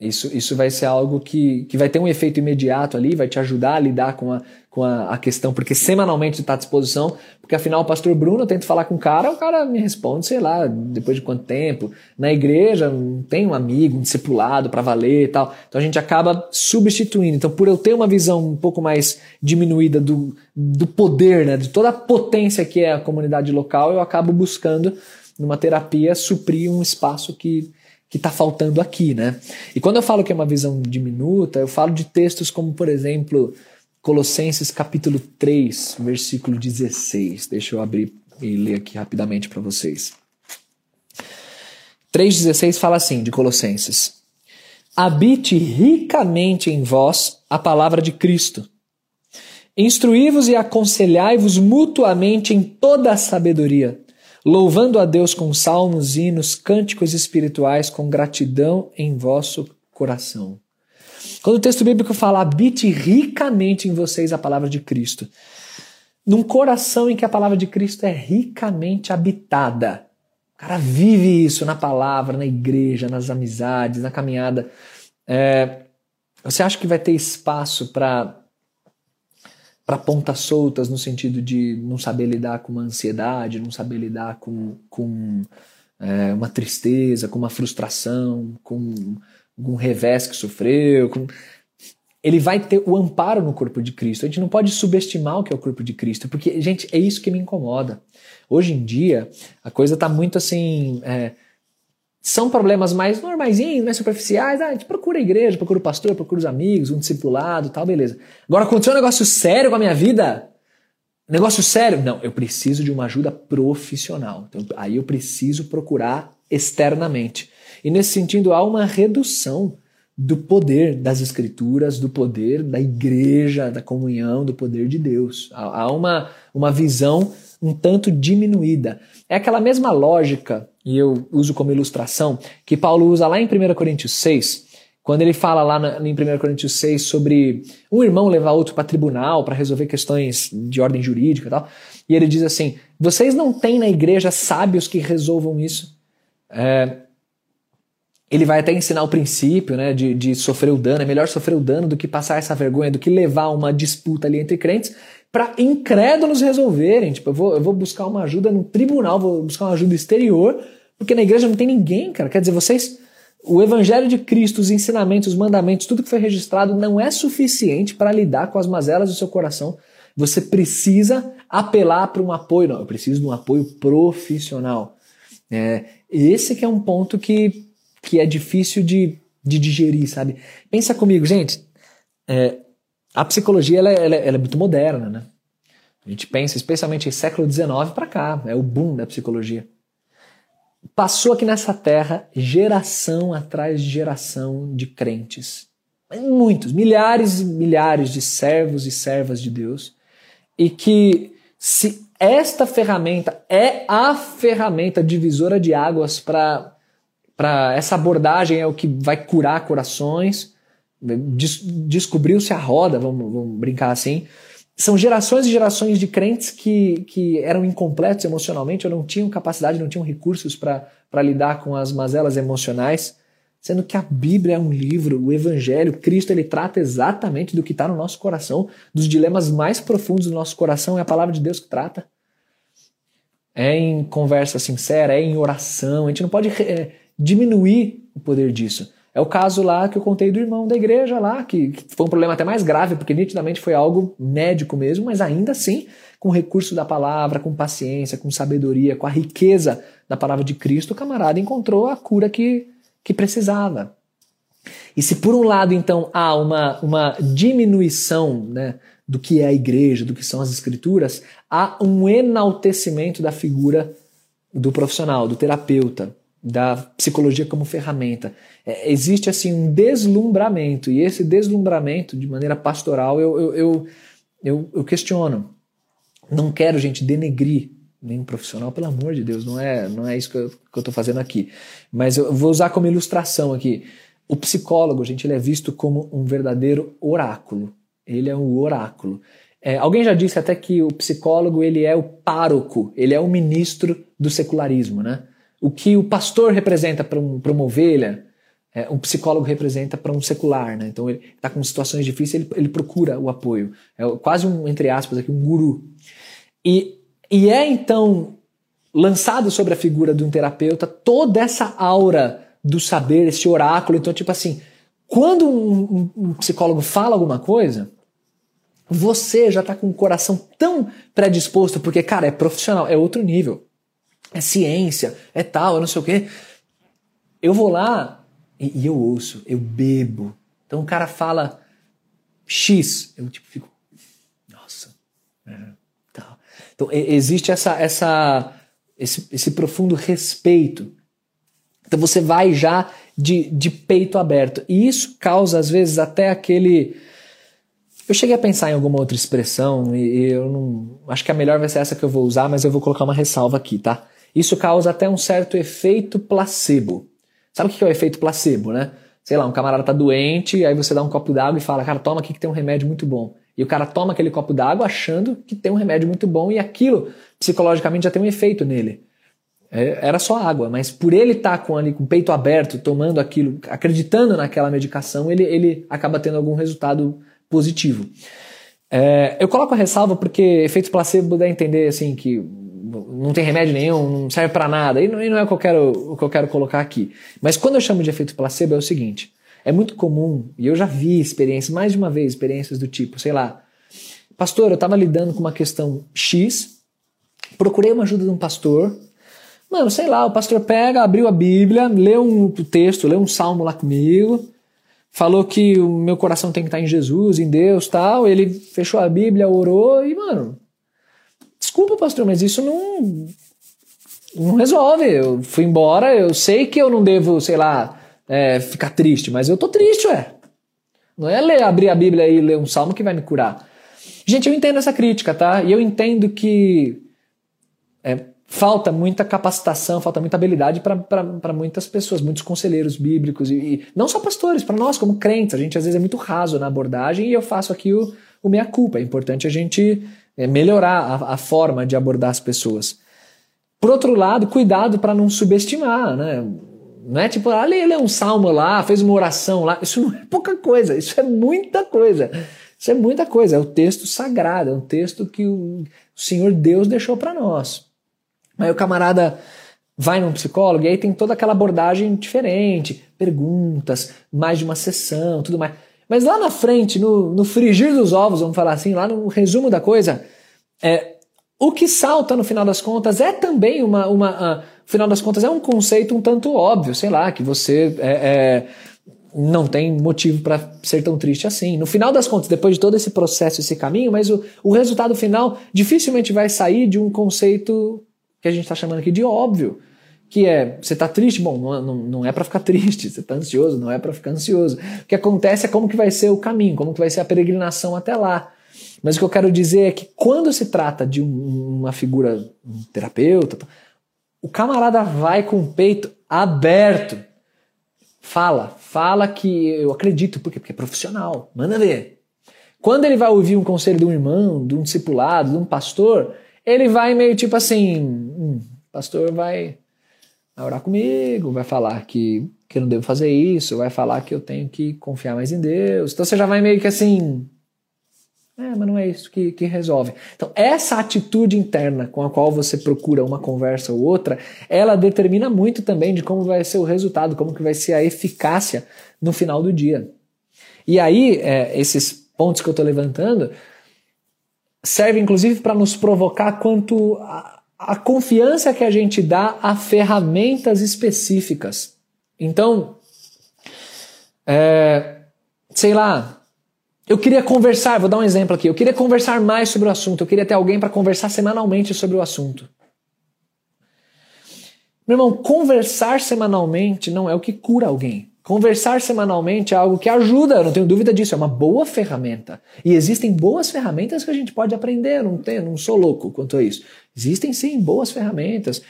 isso, isso vai ser algo que, que vai ter um efeito imediato ali, vai te ajudar a lidar com a, com a, a questão, porque semanalmente está à disposição, porque afinal o pastor Bruno, eu tento falar com o cara, o cara me responde, sei lá, depois de quanto tempo. Na igreja tem um amigo, um discipulado para valer e tal. Então a gente acaba substituindo. Então, por eu ter uma visão um pouco mais diminuída do, do poder, né, de toda a potência que é a comunidade local, eu acabo buscando numa terapia suprir um espaço que que está faltando aqui, né? E quando eu falo que é uma visão diminuta, eu falo de textos como, por exemplo, Colossenses capítulo 3, versículo 16. Deixa eu abrir e ler aqui rapidamente para vocês. 3,16 fala assim de Colossenses: Habite ricamente em vós a palavra de Cristo. Instruí-vos e aconselhai-vos mutuamente em toda a sabedoria louvando a Deus com salmos, hinos, cânticos espirituais, com gratidão em vosso coração. Quando o texto bíblico fala habite ricamente em vocês a palavra de Cristo, num coração em que a palavra de Cristo é ricamente habitada. O cara vive isso na palavra, na igreja, nas amizades, na caminhada. É, você acha que vai ter espaço para para pontas soltas no sentido de não saber lidar com uma ansiedade, não saber lidar com, com é, uma tristeza, com uma frustração, com algum revés que sofreu, com... ele vai ter o amparo no corpo de Cristo. A gente não pode subestimar o que é o corpo de Cristo, porque, gente, é isso que me incomoda. Hoje em dia, a coisa está muito assim. É, são problemas mais normaisinhos, mais superficiais. Ah, a gente procura a igreja, procura o pastor, procura os amigos, um discipulado tal, beleza. Agora aconteceu um negócio sério com a minha vida. Negócio sério? Não, eu preciso de uma ajuda profissional. Então, aí eu preciso procurar externamente. E nesse sentido, há uma redução do poder das escrituras, do poder da igreja, da comunhão, do poder de Deus. Há uma, uma visão um tanto diminuída. É aquela mesma lógica, e eu uso como ilustração, que Paulo usa lá em 1 Coríntios 6, quando ele fala lá na, em 1 Coríntios 6 sobre um irmão levar outro para tribunal para resolver questões de ordem jurídica e tal. E ele diz assim: vocês não têm na igreja sábios que resolvam isso? É, ele vai até ensinar o princípio né, de, de sofrer o dano. É melhor sofrer o dano do que passar essa vergonha, do que levar uma disputa ali entre crentes para incrédulos resolverem. Tipo, eu vou, eu vou buscar uma ajuda no tribunal, vou buscar uma ajuda exterior, porque na igreja não tem ninguém, cara. Quer dizer, vocês. O evangelho de Cristo, os ensinamentos, os mandamentos, tudo que foi registrado não é suficiente para lidar com as mazelas do seu coração. Você precisa apelar para um apoio. Não, eu preciso de um apoio profissional. É, esse que é um ponto que, que é difícil de, de digerir, sabe? Pensa comigo, gente. É, a psicologia ela, é, ela, é, ela é muito moderna, né? A gente pensa, especialmente em século XIX para cá, é o boom da psicologia. Passou aqui nessa terra geração atrás de geração de crentes. Muitos, milhares e milhares de servos e servas de Deus. E que se esta ferramenta é a ferramenta divisora de águas para essa abordagem, é o que vai curar corações, des descobriu-se a roda, vamos, vamos, brincar assim. São gerações e gerações de crentes que, que eram incompletos emocionalmente, ou não tinham capacidade, não tinham recursos para lidar com as mazelas emocionais, sendo que a Bíblia é um livro, o Evangelho, Cristo, ele trata exatamente do que está no nosso coração, dos dilemas mais profundos do nosso coração, é a palavra de Deus que trata. É em conversa sincera, é em oração, a gente não pode é, diminuir o poder disso. É o caso lá que eu contei do irmão da igreja lá, que, que foi um problema até mais grave, porque nitidamente foi algo médico mesmo, mas ainda assim, com recurso da palavra, com paciência, com sabedoria, com a riqueza da palavra de Cristo, o camarada encontrou a cura que, que precisava. E se por um lado, então, há uma, uma diminuição né, do que é a igreja, do que são as escrituras, há um enaltecimento da figura do profissional, do terapeuta, da psicologia como ferramenta. É, existe assim um deslumbramento, e esse deslumbramento, de maneira pastoral, eu, eu, eu, eu, eu questiono. Não quero, gente, denegrir nenhum profissional, pelo amor de Deus, não é, não é isso que eu estou fazendo aqui. Mas eu vou usar como ilustração aqui. O psicólogo, gente, ele é visto como um verdadeiro oráculo. Ele é um oráculo. É, alguém já disse até que o psicólogo ele é o pároco, ele é o ministro do secularismo, né? O que o pastor representa para um, uma ovelha, é, um psicólogo representa para um secular. Né? Então ele está com situações difíceis, ele, ele procura o apoio. É quase um, entre aspas, aqui, um guru. E, e é então lançado sobre a figura de um terapeuta toda essa aura do saber, esse oráculo. Então, tipo assim, quando um, um, um psicólogo fala alguma coisa, você já está com o coração tão predisposto, porque, cara, é profissional, é outro nível é ciência, é tal, é não sei o quê. Eu vou lá e, e eu ouço, eu bebo. Então o cara fala X, eu tipo fico, nossa, é, tal. Então existe essa, essa, esse, esse profundo respeito. Então você vai já de, de peito aberto. E isso causa, às vezes, até aquele. Eu cheguei a pensar em alguma outra expressão e eu não. Acho que a melhor vai ser essa que eu vou usar, mas eu vou colocar uma ressalva aqui, tá? Isso causa até um certo efeito placebo. Sabe o que é o efeito placebo, né? Sei lá, um camarada tá doente, aí você dá um copo d'água e fala, cara, toma aqui que tem um remédio muito bom. E o cara toma aquele copo d'água achando que tem um remédio muito bom e aquilo psicologicamente já tem um efeito nele. É, era só água, mas por ele estar tá com, ali, com o peito aberto, tomando aquilo, acreditando naquela medicação, ele, ele acaba tendo algum resultado positivo. É, eu coloco a ressalva porque efeito placebo dá a entender assim que não tem remédio nenhum, não serve para nada. E não, e não é o que, eu quero, o que eu quero colocar aqui. Mas quando eu chamo de efeito placebo é o seguinte: É muito comum, e eu já vi experiências, mais de uma vez, experiências do tipo, sei lá, pastor, eu estava lidando com uma questão X, procurei uma ajuda de um pastor, mano, sei lá, o pastor pega, abriu a Bíblia, leu um texto, leu um salmo lá comigo, falou que o meu coração tem que estar em Jesus, em Deus tal, ele fechou a Bíblia, orou e, mano, desculpa, pastor, mas isso não, não resolve. Eu fui embora, eu sei que eu não devo, sei lá, é, ficar triste, mas eu tô triste, ué. Não é ler, abrir a Bíblia e ler um salmo que vai me curar. Gente, eu entendo essa crítica, tá? E eu entendo que é, falta muita capacitação, falta muita habilidade para muitas pessoas, muitos conselheiros bíblicos, e, e não só pastores, para nós como crentes. A gente às vezes é muito raso na abordagem e eu faço aqui o, o meia-culpa. É importante a gente é, melhorar a, a forma de abordar as pessoas. Por outro lado, cuidado para não subestimar, né? Não é tipo, ah, lê, lê um salmo lá, fez uma oração lá. Isso não é pouca coisa, isso é muita coisa. Isso é muita coisa. É o texto sagrado, é um texto que o Senhor Deus deixou para nós. Aí o camarada vai num psicólogo e aí tem toda aquela abordagem diferente, perguntas, mais de uma sessão, tudo mais. Mas lá na frente, no, no frigir dos ovos, vamos falar assim, lá no resumo da coisa, é, o que salta no final das contas é também uma. uma uh, final das contas é um conceito um tanto óbvio, sei lá, que você é, é, não tem motivo para ser tão triste assim. No final das contas, depois de todo esse processo, esse caminho, mas o, o resultado final dificilmente vai sair de um conceito que a gente está chamando aqui de óbvio que é, você está triste? Bom, não, não, não é para ficar triste, você está ansioso, não é para ficar ansioso. O que acontece é como que vai ser o caminho, como que vai ser a peregrinação até lá. Mas o que eu quero dizer é que quando se trata de um, uma figura, um terapeuta, o camarada vai com o peito aberto. Fala, fala que eu acredito, por quê? Porque é profissional, manda ver. Quando ele vai ouvir um conselho de um irmão, de um discipulado, de um pastor, ele vai meio tipo assim, hum, pastor vai vai orar comigo, vai falar que, que eu não devo fazer isso, vai falar que eu tenho que confiar mais em Deus. Então você já vai meio que assim. É, mas não é isso que, que resolve. Então, essa atitude interna com a qual você procura uma conversa ou outra, ela determina muito também de como vai ser o resultado, como que vai ser a eficácia no final do dia. E aí, é, esses pontos que eu estou levantando servem inclusive para nos provocar quanto a, a confiança que a gente dá a ferramentas específicas. Então, é, sei lá, eu queria conversar, vou dar um exemplo aqui, eu queria conversar mais sobre o assunto, eu queria ter alguém para conversar semanalmente sobre o assunto. Meu irmão, conversar semanalmente não é o que cura alguém. Conversar semanalmente é algo que ajuda, eu não tenho dúvida disso, é uma boa ferramenta. E existem boas ferramentas que a gente pode aprender, não, tenho, não sou louco quanto a isso. Existem sim boas ferramentas,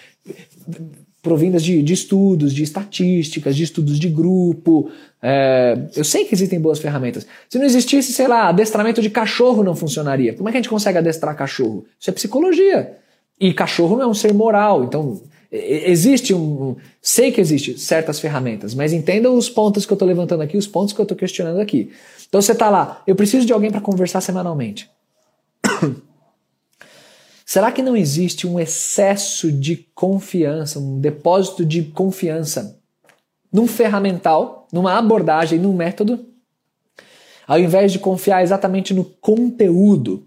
provindas de, de estudos, de estatísticas, de estudos de grupo. É, eu sei que existem boas ferramentas. Se não existisse, sei lá, adestramento de cachorro não funcionaria. Como é que a gente consegue adestrar cachorro? Isso é psicologia. E cachorro não é um ser moral, então Existe um. Sei que existe certas ferramentas, mas entendam os pontos que eu estou levantando aqui, os pontos que eu estou questionando aqui. Então você está lá, eu preciso de alguém para conversar semanalmente. Será que não existe um excesso de confiança, um depósito de confiança num ferramental, numa abordagem, num método, ao invés de confiar exatamente no conteúdo?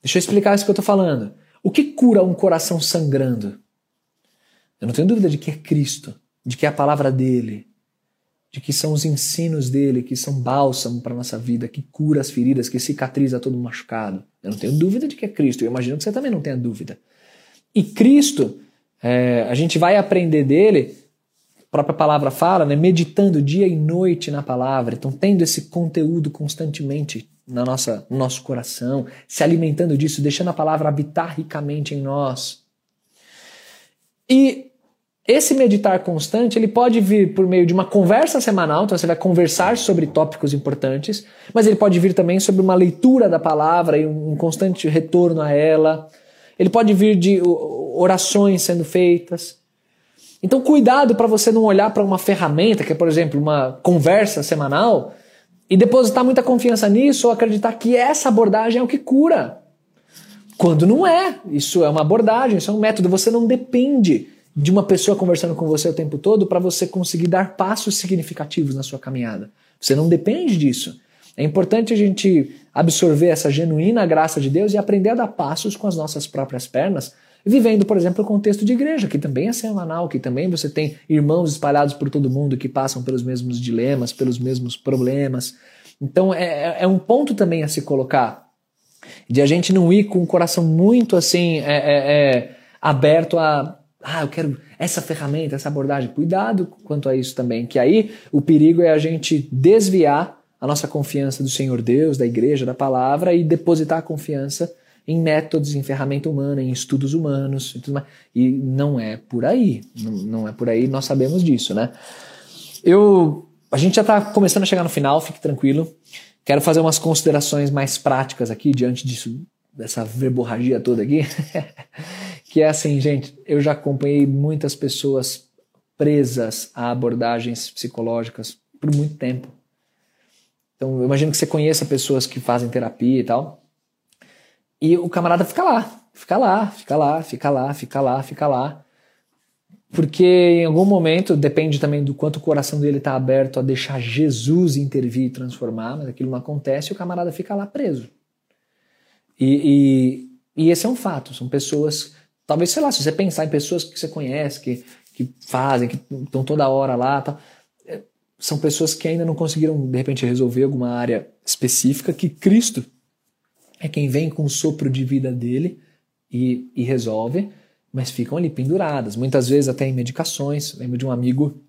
Deixa eu explicar isso que eu estou falando. O que cura um coração sangrando? Eu não tenho dúvida de que é Cristo, de que é a palavra dele, de que são os ensinos dele, que são bálsamo para nossa vida, que cura as feridas, que cicatriza todo machucado. Eu não tenho dúvida de que é Cristo, eu imagino que você também não tenha dúvida. E Cristo, é, a gente vai aprender dele, a própria palavra fala, né, meditando dia e noite na palavra, então tendo esse conteúdo constantemente na nossa, no nosso coração, se alimentando disso, deixando a palavra habitar ricamente em nós. E esse meditar constante, ele pode vir por meio de uma conversa semanal, então você vai conversar sobre tópicos importantes, mas ele pode vir também sobre uma leitura da palavra e um constante retorno a ela. Ele pode vir de orações sendo feitas. Então, cuidado para você não olhar para uma ferramenta, que é, por exemplo, uma conversa semanal, e depositar muita confiança nisso ou acreditar que essa abordagem é o que cura. Quando não é. Isso é uma abordagem, isso é um método. Você não depende de uma pessoa conversando com você o tempo todo para você conseguir dar passos significativos na sua caminhada. Você não depende disso. É importante a gente absorver essa genuína graça de Deus e aprender a dar passos com as nossas próprias pernas, vivendo, por exemplo, o contexto de igreja, que também é semanal, que também você tem irmãos espalhados por todo mundo que passam pelos mesmos dilemas, pelos mesmos problemas. Então é, é, é um ponto também a se colocar de a gente não ir com o coração muito assim é, é, é, aberto a ah, eu quero essa ferramenta, essa abordagem. Cuidado quanto a isso também, que aí o perigo é a gente desviar a nossa confiança do Senhor Deus, da igreja, da palavra e depositar a confiança em métodos, em ferramenta humana, em estudos humanos e tudo mais. E não é por aí. Não, é por aí, nós sabemos disso, né? Eu, a gente já está começando a chegar no final, fique tranquilo. Quero fazer umas considerações mais práticas aqui diante disso, dessa verborragia toda aqui. que é assim, gente, eu já acompanhei muitas pessoas presas a abordagens psicológicas por muito tempo. Então, eu imagino que você conheça pessoas que fazem terapia e tal. E o camarada fica lá, fica lá, fica lá, fica lá, fica lá, fica lá. Porque em algum momento, depende também do quanto o coração dele está aberto a deixar Jesus intervir e transformar, mas aquilo não acontece e o camarada fica lá preso. E, e, e esse é um fato, são pessoas, talvez, sei lá, se você pensar em pessoas que você conhece, que, que fazem, que estão toda hora lá, tá, são pessoas que ainda não conseguiram, de repente, resolver alguma área específica que Cristo é quem vem com o sopro de vida dele e, e resolve mas ficam ali penduradas, muitas vezes até em medicações. Lembro de um amigo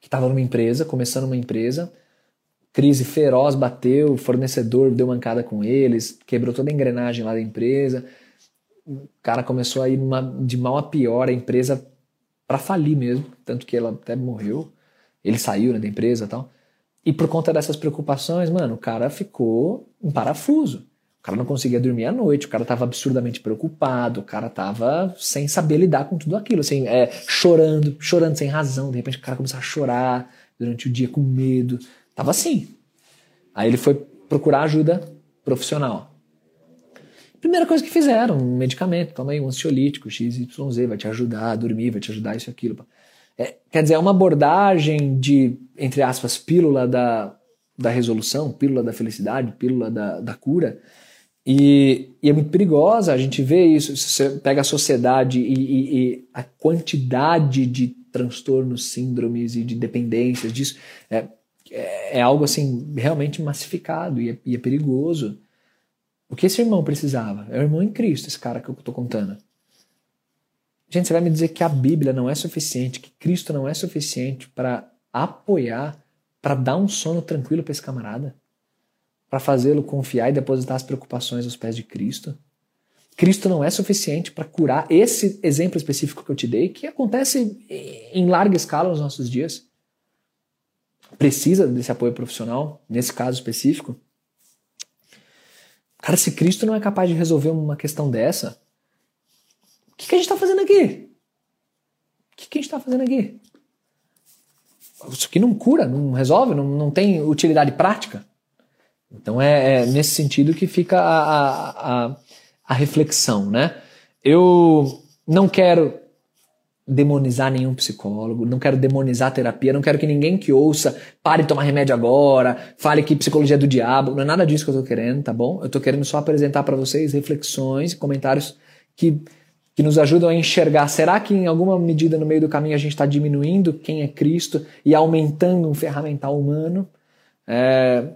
que estava numa empresa, começando uma empresa, crise feroz bateu, o fornecedor deu mancada com eles, quebrou toda a engrenagem lá da empresa. O cara começou a ir de mal a pior, a empresa para falir mesmo, tanto que ela até morreu. Ele saiu né, da empresa e tal. E por conta dessas preocupações, mano, o cara ficou em parafuso. O cara não conseguia dormir à noite, o cara estava absurdamente preocupado, o cara estava sem saber lidar com tudo aquilo, assim, é, chorando, chorando sem razão. De repente o cara começou a chorar durante o dia com medo. Tava assim. Aí ele foi procurar ajuda profissional. Primeira coisa que fizeram, um medicamento, toma aí um ansiolítico, XYZ, vai te ajudar a dormir, vai te ajudar isso e aquilo. É, quer dizer, é uma abordagem de, entre aspas, pílula da, da resolução, pílula da felicidade, pílula da, da cura, e, e, é muito perigosa, a gente vê isso. Você pega a sociedade e, e, e, a quantidade de transtornos, síndromes e de dependências disso, é, é, é algo assim realmente massificado e é, e é, perigoso. O que esse irmão precisava? É o irmão em Cristo, esse cara que eu estou contando. Gente, você vai me dizer que a Bíblia não é suficiente, que Cristo não é suficiente para apoiar, para dar um sono tranquilo para esse camarada? para fazê-lo confiar e depositar as preocupações aos pés de Cristo. Cristo não é suficiente para curar esse exemplo específico que eu te dei, que acontece em larga escala nos nossos dias. Precisa desse apoio profissional, nesse caso específico. Cara, se Cristo não é capaz de resolver uma questão dessa, o que, que a gente está fazendo aqui? O que, que a gente está fazendo aqui? Isso aqui não cura, não resolve, não, não tem utilidade prática. Então é, é nesse sentido que fica a, a, a, reflexão, né? Eu não quero demonizar nenhum psicólogo, não quero demonizar a terapia, não quero que ninguém que ouça pare de tomar remédio agora, fale que psicologia é do diabo, não é nada disso que eu tô querendo, tá bom? Eu tô querendo só apresentar para vocês reflexões e comentários que, que nos ajudam a enxergar, será que em alguma medida no meio do caminho a gente está diminuindo quem é Cristo e aumentando um ferramental humano? É,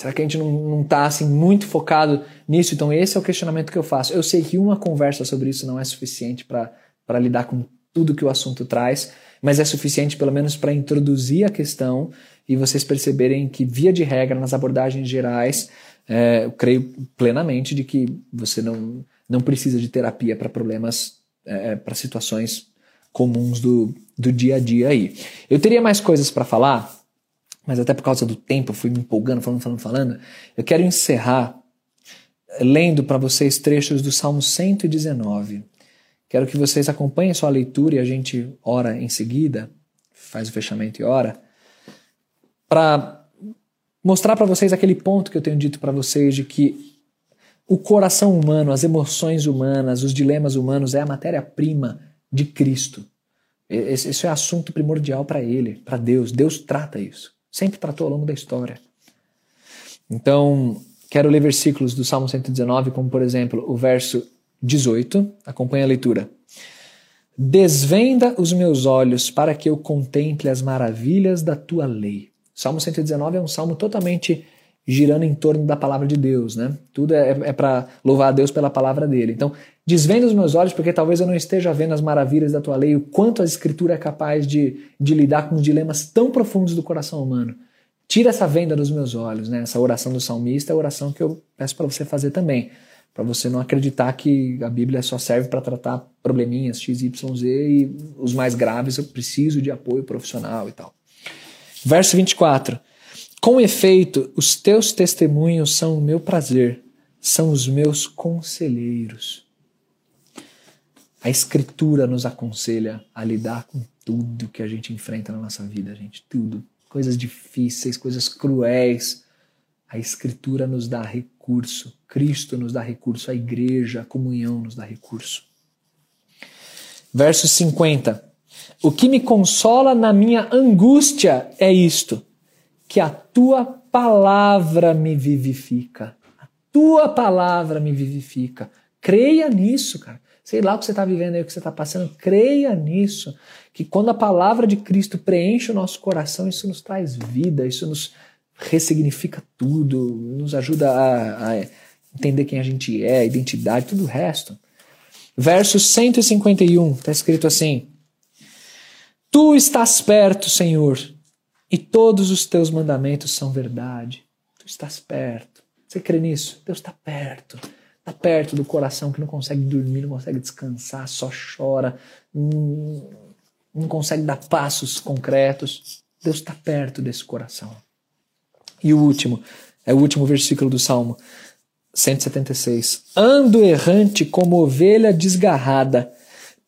Será que a gente não está assim muito focado nisso? Então esse é o questionamento que eu faço. Eu sei que uma conversa sobre isso não é suficiente para lidar com tudo que o assunto traz, mas é suficiente pelo menos para introduzir a questão e vocês perceberem que via de regra nas abordagens gerais, é, eu creio plenamente de que você não não precisa de terapia para problemas, é, para situações comuns do, do dia a dia aí. Eu teria mais coisas para falar, mas até por causa do tempo, eu fui me empolgando, falando, falando, falando. Eu quero encerrar lendo para vocês trechos do Salmo 119. Quero que vocês acompanhem a sua leitura e a gente ora em seguida, faz o fechamento e ora, para mostrar para vocês aquele ponto que eu tenho dito para vocês de que o coração humano, as emoções humanas, os dilemas humanos é a matéria-prima de Cristo. Esse é assunto primordial para Ele, para Deus. Deus trata isso. Sempre tratou ao longo da história. Então, quero ler versículos do Salmo 119, como por exemplo o verso 18. Acompanhe a leitura. Desvenda os meus olhos para que eu contemple as maravilhas da tua lei. Salmo 119 é um salmo totalmente girando em torno da palavra de Deus, né? Tudo é, é para louvar a Deus pela palavra dele. Então, desvenda os meus olhos, porque talvez eu não esteja vendo as maravilhas da tua lei, o quanto a Escritura é capaz de, de lidar com dilemas tão profundos do coração humano. Tira essa venda dos meus olhos, né? Essa oração do salmista é a oração que eu peço para você fazer também. Para você não acreditar que a Bíblia só serve para tratar probleminhas X, Y, Z e os mais graves eu preciso de apoio profissional e tal. Verso 24. Com efeito, os teus testemunhos são o meu prazer, são os meus conselheiros. A Escritura nos aconselha a lidar com tudo que a gente enfrenta na nossa vida, gente. Tudo. Coisas difíceis, coisas cruéis. A Escritura nos dá recurso. Cristo nos dá recurso. A igreja, a comunhão nos dá recurso. Verso 50. O que me consola na minha angústia é isto que a tua palavra me vivifica. A tua palavra me vivifica. Creia nisso, cara. Sei lá o que você está vivendo aí, o que você está passando, creia nisso. Que quando a palavra de Cristo preenche o nosso coração, isso nos traz vida, isso nos ressignifica tudo, nos ajuda a, a entender quem a gente é, a identidade, tudo o resto. Verso 151, está escrito assim: Tu estás perto, Senhor, e todos os teus mandamentos são verdade. Tu estás perto. Você crê nisso? Deus está perto. Está perto do coração que não consegue dormir, não consegue descansar, só chora, não, não consegue dar passos concretos. Deus está perto desse coração. E o último, é o último versículo do Salmo 176. Ando errante como ovelha desgarrada.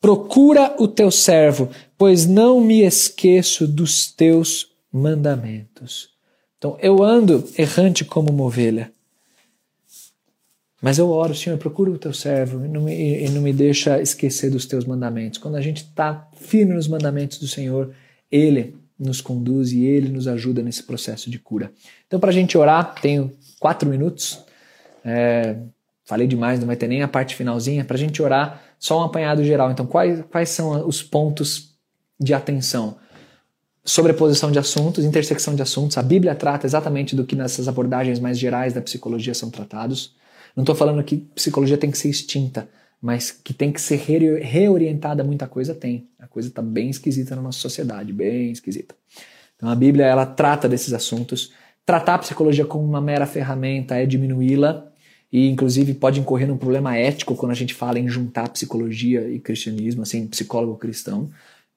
Procura o teu servo, pois não me esqueço dos teus mandamentos. Então eu ando errante como uma ovelha. Mas eu oro, Senhor, procura o teu servo e não, me, e não me deixa esquecer dos teus mandamentos. Quando a gente está firme nos mandamentos do Senhor, Ele nos conduz e Ele nos ajuda nesse processo de cura. Então, para a gente orar, tenho quatro minutos. É, falei demais, não vai ter nem a parte finalzinha. Para a gente orar, só um apanhado geral. Então, quais, quais são os pontos de atenção? sobreposição de assuntos, intersecção de assuntos. A Bíblia trata exatamente do que nessas abordagens mais gerais da psicologia são tratados. Não estou falando que psicologia tem que ser extinta, mas que tem que ser reorientada muita coisa tem. A coisa está bem esquisita na nossa sociedade, bem esquisita. Então a Bíblia ela trata desses assuntos. Tratar a psicologia como uma mera ferramenta é diminuí-la e inclusive pode incorrer num problema ético quando a gente fala em juntar psicologia e cristianismo, assim, psicólogo cristão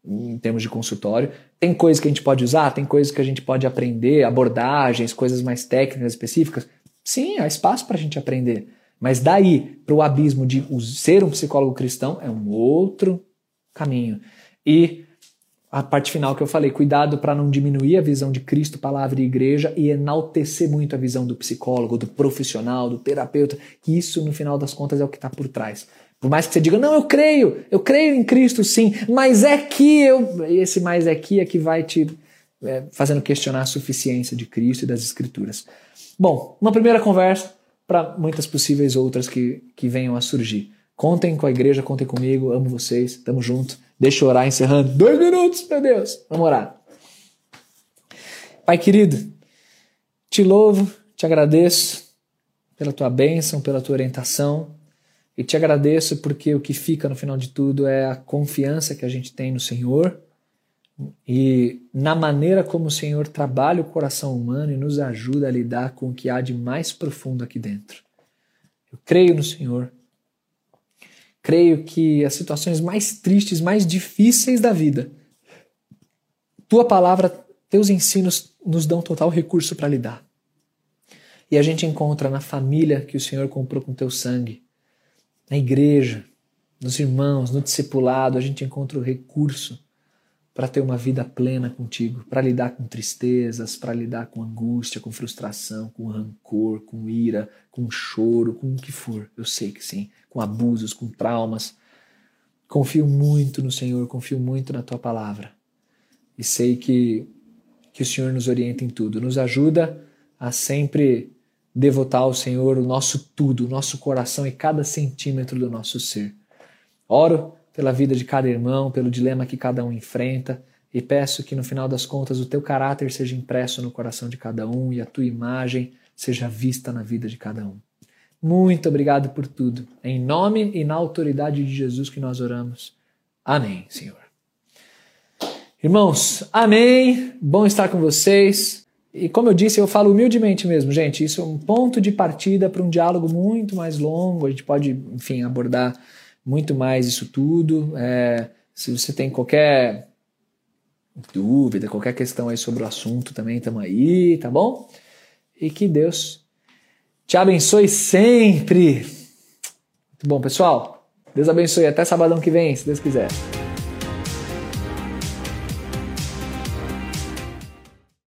em termos de consultório. Tem coisas que a gente pode usar, tem coisas que a gente pode aprender, abordagens, coisas mais técnicas, específicas. Sim, há espaço para a gente aprender. Mas daí para o abismo de ser um psicólogo cristão é um outro caminho. E a parte final que eu falei, cuidado para não diminuir a visão de Cristo, palavra e igreja e enaltecer muito a visão do psicólogo, do profissional, do terapeuta, isso no final das contas é o que está por trás. Por mais que você diga, não, eu creio, eu creio em Cristo sim, mas é que eu. Esse mais é que é que vai te é, fazendo questionar a suficiência de Cristo e das Escrituras. Bom, uma primeira conversa para muitas possíveis outras que, que venham a surgir. Contem com a igreja, contem comigo, amo vocês, tamo junto. Deixa eu orar encerrando. Dois minutos, meu Deus. Vamos orar. Pai querido, te louvo, te agradeço pela tua bênção, pela tua orientação. E te agradeço porque o que fica no final de tudo é a confiança que a gente tem no Senhor e na maneira como o Senhor trabalha o coração humano e nos ajuda a lidar com o que há de mais profundo aqui dentro. Eu creio no Senhor. Creio que as situações mais tristes, mais difíceis da vida, tua palavra, teus ensinos nos dão total recurso para lidar. E a gente encontra na família que o Senhor comprou com teu sangue na igreja, nos irmãos, no discipulado, a gente encontra o recurso para ter uma vida plena contigo, para lidar com tristezas, para lidar com angústia, com frustração, com rancor, com ira, com choro, com o que for. Eu sei que sim, com abusos, com traumas. Confio muito no Senhor, confio muito na tua palavra. E sei que que o Senhor nos oriente em tudo. Nos ajuda a sempre devotar ao Senhor o nosso tudo, o nosso coração e cada centímetro do nosso ser. Oro pela vida de cada irmão, pelo dilema que cada um enfrenta e peço que no final das contas o teu caráter seja impresso no coração de cada um e a tua imagem seja vista na vida de cada um. Muito obrigado por tudo. Em nome e na autoridade de Jesus que nós oramos. Amém, Senhor. Irmãos, amém. Bom estar com vocês. E como eu disse, eu falo humildemente mesmo, gente. Isso é um ponto de partida para um diálogo muito mais longo. A gente pode, enfim, abordar muito mais isso tudo. É, se você tem qualquer dúvida, qualquer questão aí sobre o assunto também, estamos aí, tá bom? E que Deus te abençoe sempre. Muito bom, pessoal. Deus abençoe. Até sabadão que vem, se Deus quiser.